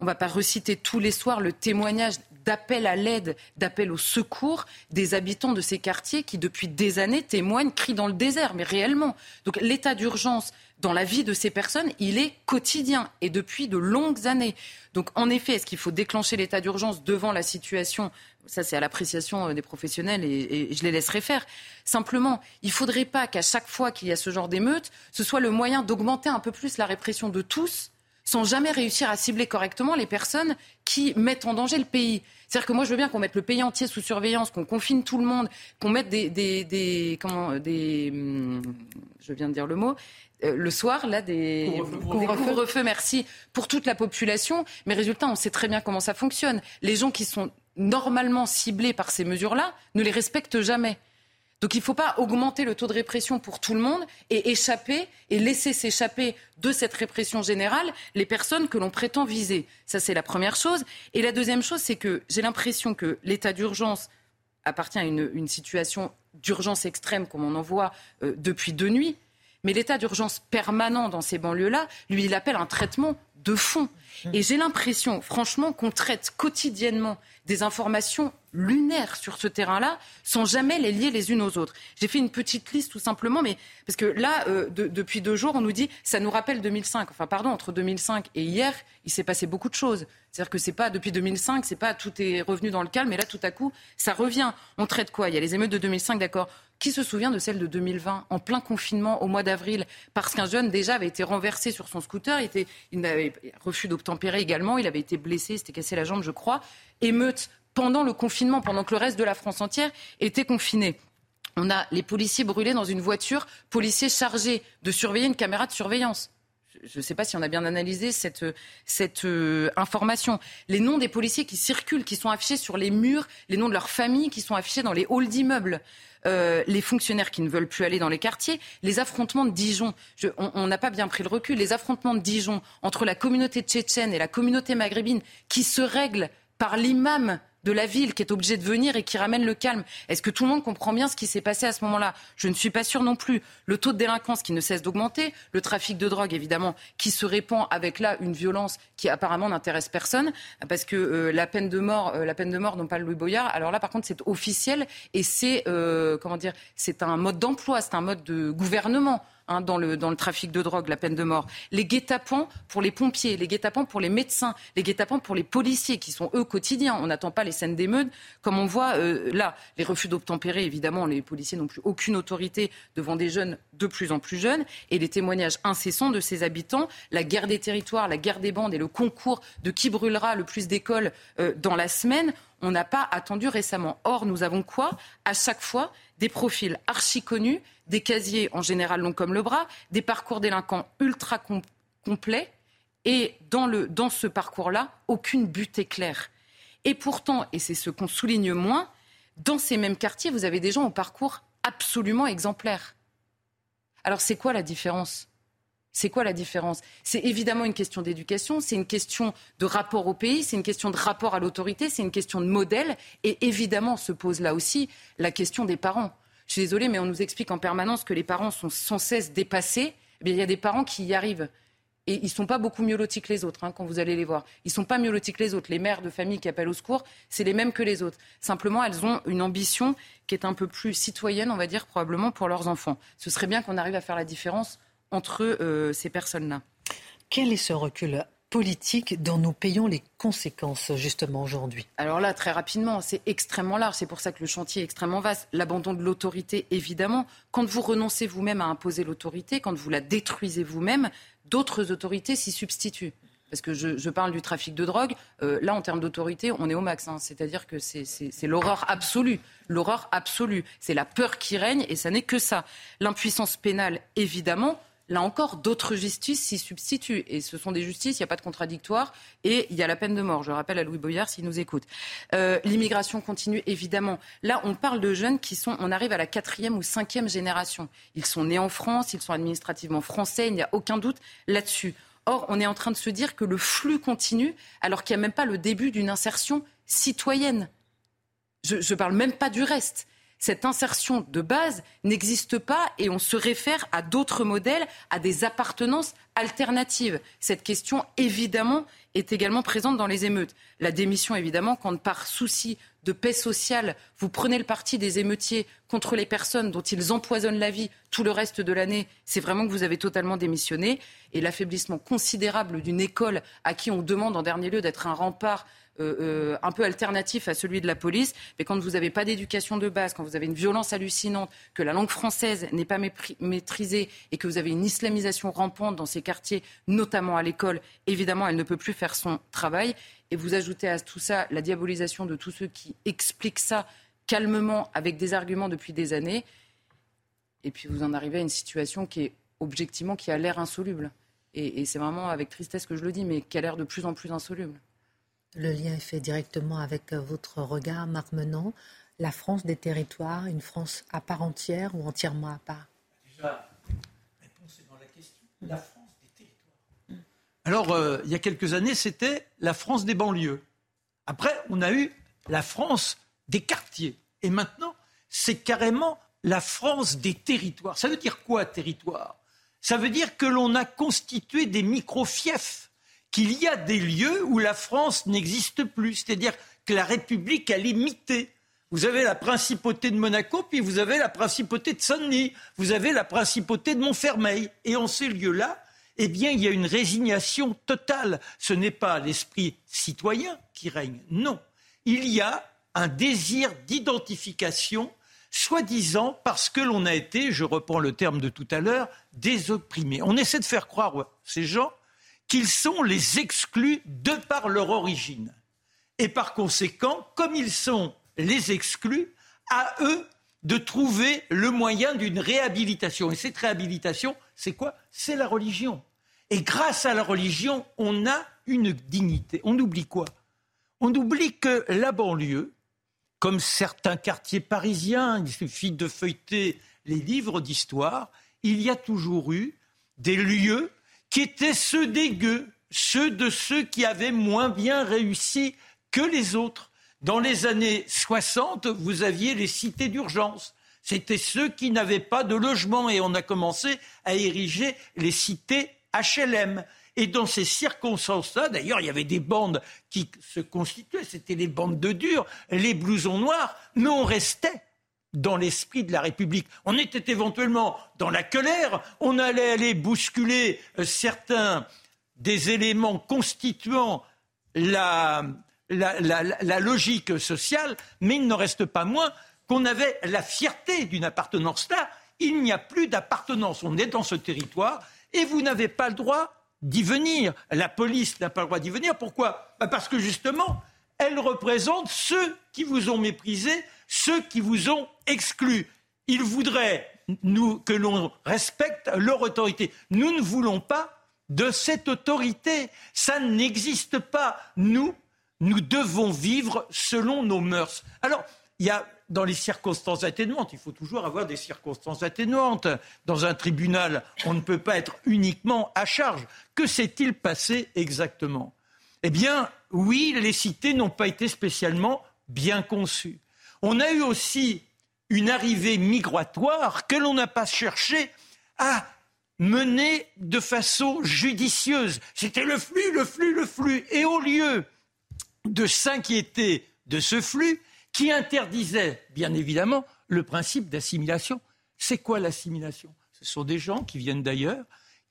On ne va pas reciter tous les soirs le témoignage d'appel à l'aide, d'appel au secours des habitants de ces quartiers qui, depuis des années, témoignent, crient dans le désert, mais réellement. Donc l'état d'urgence dans la vie de ces personnes, il est quotidien et depuis de longues années. Donc en effet, est-ce qu'il faut déclencher l'état d'urgence devant la situation? Ça, c'est à l'appréciation euh, des professionnels et, et, je les laisserai faire. Simplement, il ne faudrait pas qu'à chaque fois qu'il y a ce genre d'émeute, ce soit le moyen d'augmenter un peu plus la répression de tous sans jamais réussir à cibler correctement les personnes qui mettent en danger le pays. C'est-à-dire que moi, je veux bien qu'on mette le pays entier sous surveillance, qu'on confine tout le monde, qu'on mette des, des, des, comment, des, hum, je viens de dire le mot, euh, le soir, là, des couvre-feu, merci, pour toute la population. Mais résultat, on sait très bien comment ça fonctionne. Les gens qui sont normalement ciblés par ces mesures-là ne les respectent jamais. Donc il ne faut pas augmenter le taux de répression pour tout le monde et échapper et laisser s'échapper de cette répression générale les personnes que l'on prétend viser. Ça, c'est la première chose. Et la deuxième chose, c'est que j'ai l'impression que l'état d'urgence appartient à une, situation d'urgence extrême, comme on en voit euh, depuis deux nuits. Mais l'état d'urgence permanent dans ces banlieues-là, lui, il appelle un traitement de fond. Et j'ai l'impression, franchement, qu'on traite quotidiennement des informations lunaires sur ce terrain-là sans jamais les lier les unes aux autres. J'ai fait une petite liste tout simplement, mais parce que là, euh, depuis deux jours, on nous dit ça nous rappelle 2005. Enfin, pardon, entre 2005 et hier, il s'est passé beaucoup de choses. C'est-à-dire que c'est pas depuis 2005, c'est pas tout est revenu dans le calme, mais là, tout à coup, ça revient. On traite quoi? Il y a les émeutes de 2005, d'accord Qui se souvient de celle de 2020, en plein confinement, au mois d'avril, parce qu'un jeune déjà avait été renversé sur son scooter, il, il avait refus d'obtempérer également, il avait été blessé, s'était cassé la jambe, je crois. Émeute pendant le confinement, pendant que le reste de la France entière était confiné. On a les policiers brûlés dans une voiture, policiers chargés de surveiller une caméra de surveillance je ne sais pas si on a bien analysé cette, cette euh, information. Les noms des policiers qui circulent, qui sont affichés sur les murs, les noms de leurs familles qui sont affichés dans les halls d'immeubles. Euh, les fonctionnaires qui ne veulent plus aller dans les quartiers, les affrontements de Dijon. on n'a pas bien pris le recul. Les affrontements de Dijon entre la communauté tchétchène et la communauté maghrébine qui se règlent par l'imam de la ville qui est obligé de venir et qui ramène le calme. Est-ce que tout le monde comprend bien ce qui s'est passé à ce moment-là? Je ne suis pas sûre non plus. Le taux de délinquance qui ne cesse d'augmenter, le trafic de drogue évidemment qui se répand avec là une violence qui apparemment n'intéresse personne parce que euh, la peine de mort, euh, la peine de mort non pas Louis Boyard. Alors là par contre c'est officiel et c'est euh, comment dire, c'est un mode d'emploi, c'est un mode de gouvernement. Hein, dans, le, trafic de drogue, la peine de mort. Les guet-apens pour les pompiers, les guet-apens pour les médecins, les guet-apens pour les policiers qui sont eux quotidiens. On n'attend pas les scènes d'émeutes comme on voit euh, là. Les refus d'obtempérer, évidemment, les policiers n'ont plus aucune autorité devant des jeunes de plus en plus jeunes et les témoignages incessants de ces habitants, la guerre des territoires, la guerre des bandes et le concours de qui brûlera le plus d'écoles euh, dans la semaine on n'a pas attendu récemment. Or, nous avons quoi? À chaque fois, des profils archi connus, des casiers en général longs comme le bras, des parcours délinquants ultra complets, et dans, ce parcours-là, aucune but claire. Et pourtant, et c'est ce qu'on souligne moins, dans ces mêmes quartiers, vous avez des gens au parcours absolument exemplaire. Alors c'est quoi la différence? C'est quoi la différence? C'est évidemment une question d'éducation, c'est une question de rapport au pays, c'est une question de rapport à l'autorité, c'est une question de modèle. Et évidemment se pose là aussi la question des parents. Je suis désolée, mais on nous explique en permanence que les parents sont sans cesse dépassés. Eh bien, il y a des parents qui y arrivent. Et ils ne sont pas beaucoup mieux lotis que les autres hein, quand vous allez les voir. Ils ne sont pas mieux lotis que les autres. Les mères de famille qui appellent au secours, c'est les mêmes que les autres. Simplement, elles ont une ambition qui est un peu plus citoyenne, on va dire, probablement pour leurs enfants. Ce serait bien qu'on arrive à faire la différence entre euh, ces personnes-là. Quel est ce recul politique dont nous payons les conséquences justement aujourd'hui Alors là, très rapidement, c'est extrêmement large. C'est pour ça que le chantier est extrêmement vaste. L'abandon de l'autorité, évidemment. Quand vous renoncez vous-même à imposer l'autorité, quand vous la détruisez vous-même, d'autres autorités s'y substituent. Parce que je, parle du trafic de drogue. Euh, là, en termes d'autorité, on est au max. Hein. C'est-à-dire que c'est l'horreur absolue. L'horreur absolue. C'est la peur qui règne et ça n'est que ça. L'impuissance pénale, évidemment là encore, d'autres justices s'y substituent. Et ce sont des justices, il n'y a pas de contradictoire, et il y a la peine de mort. Je rappelle à Louis Boyard s'il nous écoute. Euh, l'immigration continue, évidemment. Là, on parle de jeunes qui sont, on arrive à la quatrième ou cinquième génération. Ils sont nés en France, ils sont administrativement français, il n'y a aucun doute là-dessus. Or, on est en train de se dire que le flux continue, alors qu'il n'y a même pas le début d'une insertion citoyenne. Je ne parle même pas du reste cette insertion de base n'existe pas et on se réfère à d'autres modèles, à des appartenances alternatives. Cette question, évidemment, est également présente dans les émeutes. La démission, évidemment, quand par souci de paix sociale, vous prenez le parti des émeutiers contre les personnes dont ils empoisonnent la vie tout le reste de l'année, c'est vraiment que vous avez totalement démissionné. Et l'affaiblissement considérable d'une école à qui on demande en dernier lieu d'être un rempart euh, euh, un peu alternatif à celui de la police. Mais quand vous n'avez pas d'éducation de base, quand vous avez une violence hallucinante, que la langue française n'est pas maîtrisée et que vous avez une islamisation rampante dans ces quartiers, notamment à l'école, évidemment, elle ne peut plus faire son travail. Et vous ajoutez à tout ça la diabolisation de tous ceux qui expliquent ça calmement avec des arguments depuis des années. Et puis vous en arrivez à une situation qui est objectivement qui a l'air insoluble. Et, et c'est vraiment avec tristesse que je le dis, mais qui a l'air de plus en plus insoluble. Le lien est fait directement avec euh, votre regard, Marc Menant. La France des territoires, une France à part entière ou entièrement à part? Déjà, réponse est dans la question. La France des territoires. Alors, euh, il y a quelques années, c'était la France des banlieues. Après, on a eu la France des quartiers. Et maintenant, c'est carrément la France des territoires. Ça veut dire quoi, territoire? Ça veut dire que l'on a constitué des micro-fiefs qu'il y a des lieux où la France n'existe plus, c'est-à-dire que la République a limité. Vous avez la principauté de Monaco, puis vous avez la principauté de Saint-Denis, vous avez la principauté de Montfermeil. Et en ces lieux-là, eh bien, il y a une résignation totale. Ce n'est pas l'esprit citoyen qui règne, non. Il y a un désir d'identification soi-disant parce que l'on a été, je reprends le terme de tout à l'heure, désopprimés. On essaie de faire croire ces gens qu'ils sont les exclus de par leur origine. Et par conséquent, comme ils sont les exclus, à eux de trouver le moyen d'une réhabilitation. Et cette réhabilitation, c'est quoi? C'est la religion. Et grâce à la religion, on a une dignité. On oublie quoi? On oublie que la banlieue, comme certains quartiers parisiens, il suffit de feuilleter les livres d'histoire, il y a toujours eu des lieux qui étaient ceux des gueux, ceux de ceux qui avaient moins bien réussi que les autres. Dans les années 60, vous aviez les cités d'urgence. C'était ceux qui n'avaient pas de logement et on a commencé à ériger les cités HLM. Et dans ces circonstances-là, d'ailleurs, il y avait des bandes qui se constituaient, c'était les bandes de durs, les blousons noirs, mais on restait dans l'esprit de la République. On était éventuellement dans la colère, on allait aller bousculer euh, certains des éléments constituant la, logique sociale, mais il n'en reste pas moins qu'on avait la fierté d'une appartenance. Là, il n'y a plus d'appartenance. On est dans ce territoire et vous n'avez pas le droit d'y venir. La police n'a pas le droit d'y venir. Pourquoi? Bah, Parce que justement, elle représente ceux qui vous ont méprisé, ceux qui vous ont exclus. Ils voudraient que l'on respecte leur autorité. Nous ne voulons pas de cette autorité. Ça n'existe pas. Nous, nous devons vivre selon nos mœurs. Alors, il y a dans les circonstances atténuantes. Il faut toujours avoir des circonstances atténuantes. Dans un tribunal, on ne peut pas être uniquement à charge. Que s'est-il passé exactement? Eh bien, oui, les cités n'ont pas été spécialement bien conçues. On a eu aussi une arrivée migratoire que l'on n'a pas cherché à mener de façon judicieuse. C'était le flux, le flux, le flux. Et au lieu de s'inquiéter de ce flux, qui interdisait, bien évidemment, le principe d'assimilation. C'est quoi l'assimilation? Ce sont des gens qui viennent d'ailleurs,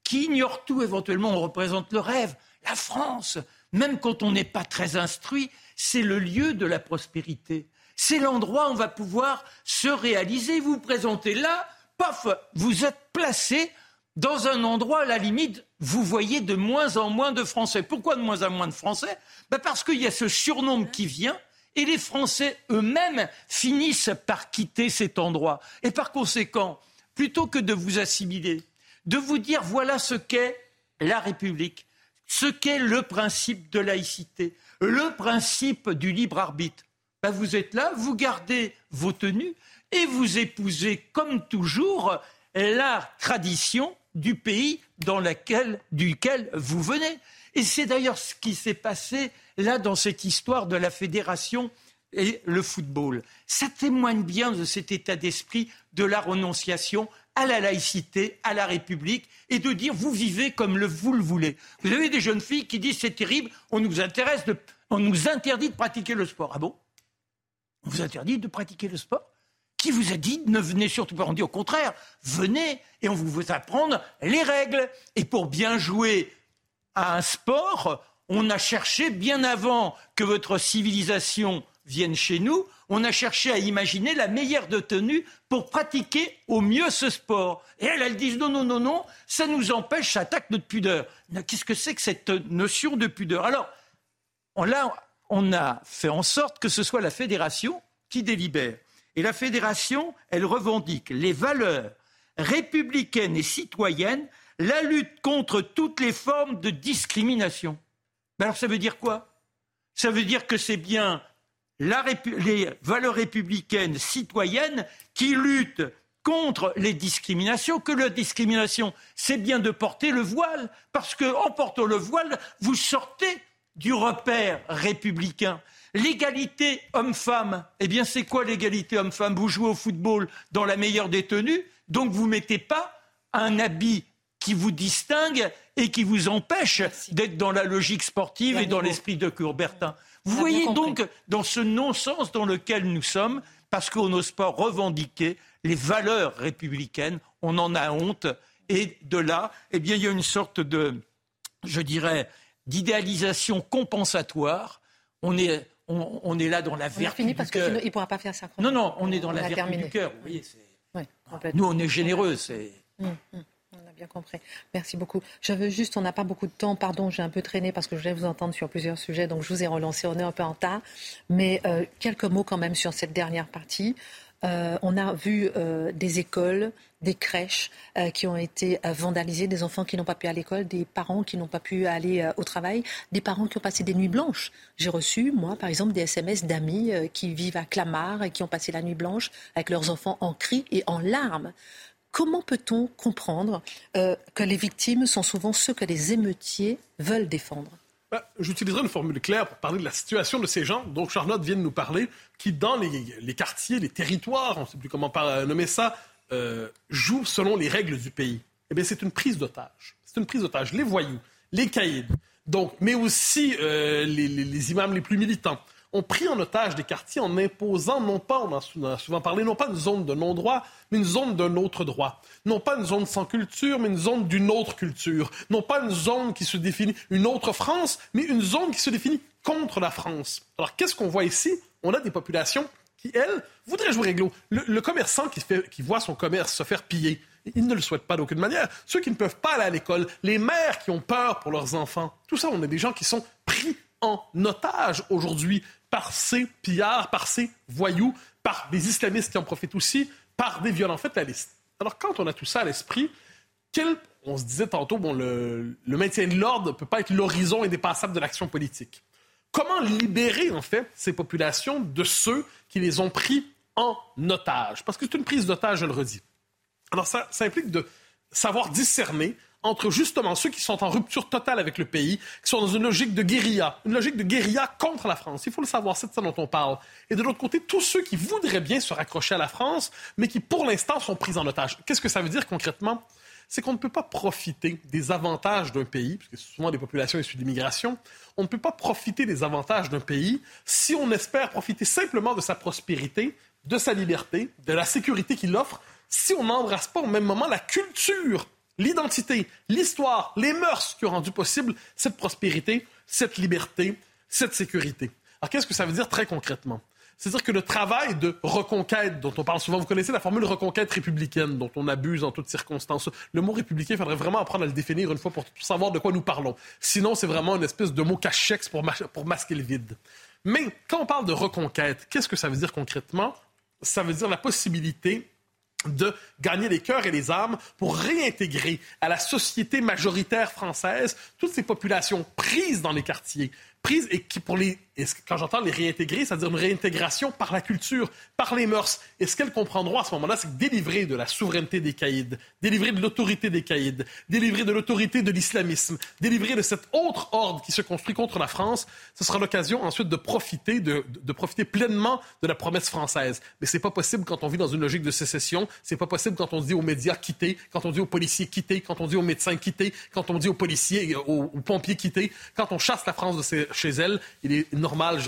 qui ignorent tout éventuellement, on représente le rêve. La France, même quand on n'est pas très instruit, c'est le lieu de la prospérité. C'est l'endroit où on va pouvoir se réaliser. Vous vous présentez là, paf, vous êtes placé dans un endroit, à la limite, vous voyez de moins en moins de Français. Pourquoi de moins en moins de Français? Ben Parce qu'il y a ce surnombre qui vient et les Français eux-mêmes finissent par quitter cet endroit. Et par conséquent, plutôt que de vous assimiler, de vous dire voilà ce qu'est la République, ce qu'est le principe de laïcité, le principe du libre arbitre, ben vous êtes là, vous gardez vos tenues et vous épousez comme toujours la tradition du pays dans lequel, duquel vous venez. Et c'est d'ailleurs ce qui s'est passé là dans cette histoire de la fédération et le football. Ça témoigne bien de cet état d'esprit de la renonciation à la laïcité, à la République, et de dire vous vivez comme le, vous le voulez. Vous avez des jeunes filles qui disent c'est terrible, on nous on nous interdit de pratiquer le sport. Ah bon? On vous interdit de pratiquer le sport Qui vous a dit ne venez surtout pas On dit au contraire, venez et on vous apprendre les règles. Et pour bien jouer à un sport, on a cherché, bien avant que votre civilisation vienne chez nous, on a cherché à imaginer la meilleure de tenue pour pratiquer au mieux ce sport. Et elles, elles disent non, non, non, non, ça nous empêche, ça attaque notre pudeur. Qu'est-ce que c'est que cette notion de pudeur? Alors, là, on a fait en sorte que ce soit la fédération qui délibère. Et la fédération, elle revendique les valeurs républicaines et citoyennes la lutte contre toutes les formes de discrimination. alors ça veut dire quoi? Ça veut dire que c'est bien les valeurs républicaines citoyennes qui luttent contre les discriminations, que la discrimination, c'est bien de porter le voile, parce qu'en portant le voile, vous sortez du repère républicain. L'égalité homme-femme, eh bien c'est quoi l'égalité homme-femme? Vous jouez au football dans la meilleure des tenues, donc vous ne mettez pas un habit qui vous distingue et qui vous empêche d'être dans la logique sportive et dans l'esprit de Coubertin. Vous voyez donc dans ce non-sens dans lequel nous sommes, parce qu'on n'ose pas revendiquer les valeurs républicaines, on en a honte, et de là, eh bien, il y a une sorte de, je dirais, d'idéalisation compensatoire. On, on, est là dans la vertu. On fini parce qu'il ne pourra pas faire ça. Non, non, on est dans la vertu du cœur. Nous, on est généreux. C'est. Hum, hum, on a bien compris. Merci beaucoup. Je veux juste, on n'a pas beaucoup de temps. Pardon, j'ai un peu traîné parce que je voulais vous entendre sur plusieurs sujets, donc je vous ai relancé. On est un peu en retard. Mais euh, quelques mots quand même sur cette dernière partie. Euh, on a vu euh, des écoles, des crèches euh, qui ont été vandalisées, des enfants qui n'ont pas pu aller à l'école, des parents qui n'ont pas pu aller au travail, des parents qui ont passé des nuits blanches. J'ai reçu, moi, par exemple, des SMS d'amis qui vivent à Clamart et qui ont passé la nuit blanche avec leurs enfants en cris et en larmes. Comment peut-on comprendre que les victimes sont souvent ceux que les émeutiers veulent défendre? Bah, j'utiliserai une formule claire pour parler de la situation de ces gens dont Charlotte vient de nous parler, qui dans les, quartiers, les territoires, on ne sait plus comment nommer ça, euh, jouent selon les règles du pays. Eh bien, c'est une prise d'otage. C'est une prise d'otage. Les voyous, les caïds, donc, mais aussi euh, les imams les plus militants, ont pris en otage des quartiers en imposant, non pas, on en a souvent parlé, non pas une zone de non-droit, mais une zone d'un autre droit. Non pas une zone sans culture, mais une zone d'une autre culture. Non pas une zone qui se définit une autre France, mais une zone qui se définit contre la France. Alors qu'est-ce qu'on voit ici? On a des populations qui, elles, voudraient jouer réglo. Le, commerçant qui, fait, qui voit son commerce se faire piller, il ne le souhaite pas d'aucune manière. Ceux qui ne peuvent pas aller à l'école, les mères qui ont peur pour leurs enfants, tout ça, on a des gens qui sont pris en otage aujourd'hui par ces pillards, par ces voyous, par des islamistes qui en profitent aussi, par des violents. Faites la liste. Alors, quand on a tout ça à l'esprit, quel, on se disait tantôt, bon, le, maintien de l'ordre ne peut pas être l'horizon indépassable de l'action politique. Comment libérer, en fait, ces populations de ceux qui les ont pris en otage? Parce que c'est une prise d'otage, je le redis. Alors, ça implique de savoir discerner entre justement ceux qui sont en rupture totale avec le pays, qui sont dans une logique de guérilla, une logique de guérilla contre la France. Il faut le savoir, c'est de ça dont on parle. Et de l'autre côté, tous ceux qui voudraient bien se raccrocher à la France, mais qui pour l'instant sont pris en otage. Qu'est-ce que ça veut dire concrètement? C'est qu'on ne peut pas profiter des avantages d'un pays, parce que c'est souvent des populations issues d'immigration, on ne peut pas profiter des avantages d'un pays si on espère profiter simplement de sa prospérité, de sa liberté, de la sécurité qu'il offre, si on n'embrasse pas au même moment la culture l'identité, l'histoire, les mœurs qui ont rendu possible cette prospérité, cette liberté, cette sécurité. Alors qu'est-ce que ça veut dire très concrètement? C'est-à-dire que le travail de reconquête dont on parle souvent, vous connaissez la formule reconquête républicaine dont on abuse en toutes circonstances. Le mot républicain, il faudrait vraiment apprendre à le définir une fois pour savoir de quoi nous parlons. Sinon, c'est vraiment une espèce de mot cachex pour, pour masquer le vide. Mais quand on parle de reconquête, qu'est-ce que ça veut dire concrètement? Ça veut dire la possibilité de gagner les cœurs et les âmes pour réintégrer à la société majoritaire française toutes ces populations prises dans les quartiers, prises et qui, pour les quand j'entends les réintégrer, c'est-à-dire une réintégration par la culture, par les mœurs. Et ce qu'elles comprendront à ce moment-là, c'est que délivrer de la souveraineté des caïds, délivrer de l'autorité des caïds, délivrer de l'autorité de l'islamisme, délivrer de cette autre ordre qui se construit contre la France, ce sera l'occasion ensuite de profiter, de, de, profiter pleinement de la promesse française. Mais c'est pas possible quand on vit dans une logique de sécession, c'est pas possible quand on dit aux médias quitter, quand on dit aux policiers quitter, quand on dit aux médecins quitter, quand on dit aux policiers, aux, pompiers quitter, quand on chasse la France de chez elle, il est normal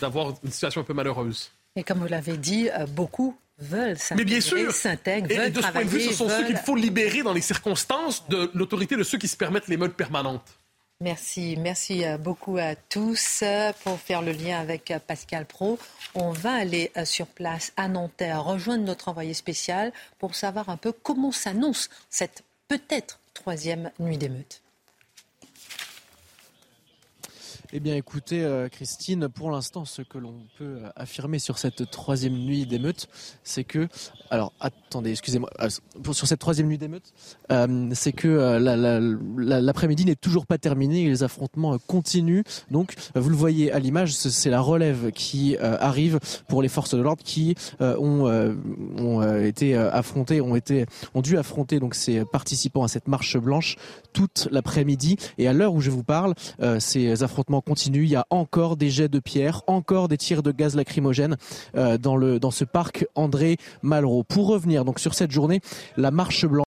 d'avoir une situation un peu malheureuse. Et comme vous l'avez dit, euh, beaucoup veulent s'intégrer, Mais bien sûr. s'intègrent, Et de ce point de vue, ce sont ceux qu'il faut libérer dans les circonstances de l'autorité de ceux qui se permettent les modes permanentes. Merci, merci euh, beaucoup à tous pour faire le lien avec euh, Pascal Pro. On va aller sur place à Nanterre, rejoindre notre envoyé spécial pour savoir un peu comment s'annonce cette peut-être troisième nuit d'émeute. Eh bien, écoutez, euh, Christine, pour l'instant, ce que l'on peut euh, affirmer sur cette troisième nuit d'émeute, c'est que, alors, attendez, excusez-moi, euh, sur cette troisième nuit d'émeute, c'est que l'après-midi n'est toujours pas terminé, les affrontements continuent. Donc, vous le voyez à l'image, c'est la relève qui arrive pour les forces de l'ordre qui ont, été affrontées, ont été, ont dû affronter donc ces participants à cette marche blanche toute l'après-midi. Et à l'heure où je vous parle, ces affrontements continue. Il y a encore des jets de pierre, encore des tirs de gaz lacrymogène euh, dans, le, dans ce parc André Malraux. Pour revenir donc sur cette journée, la marche blanche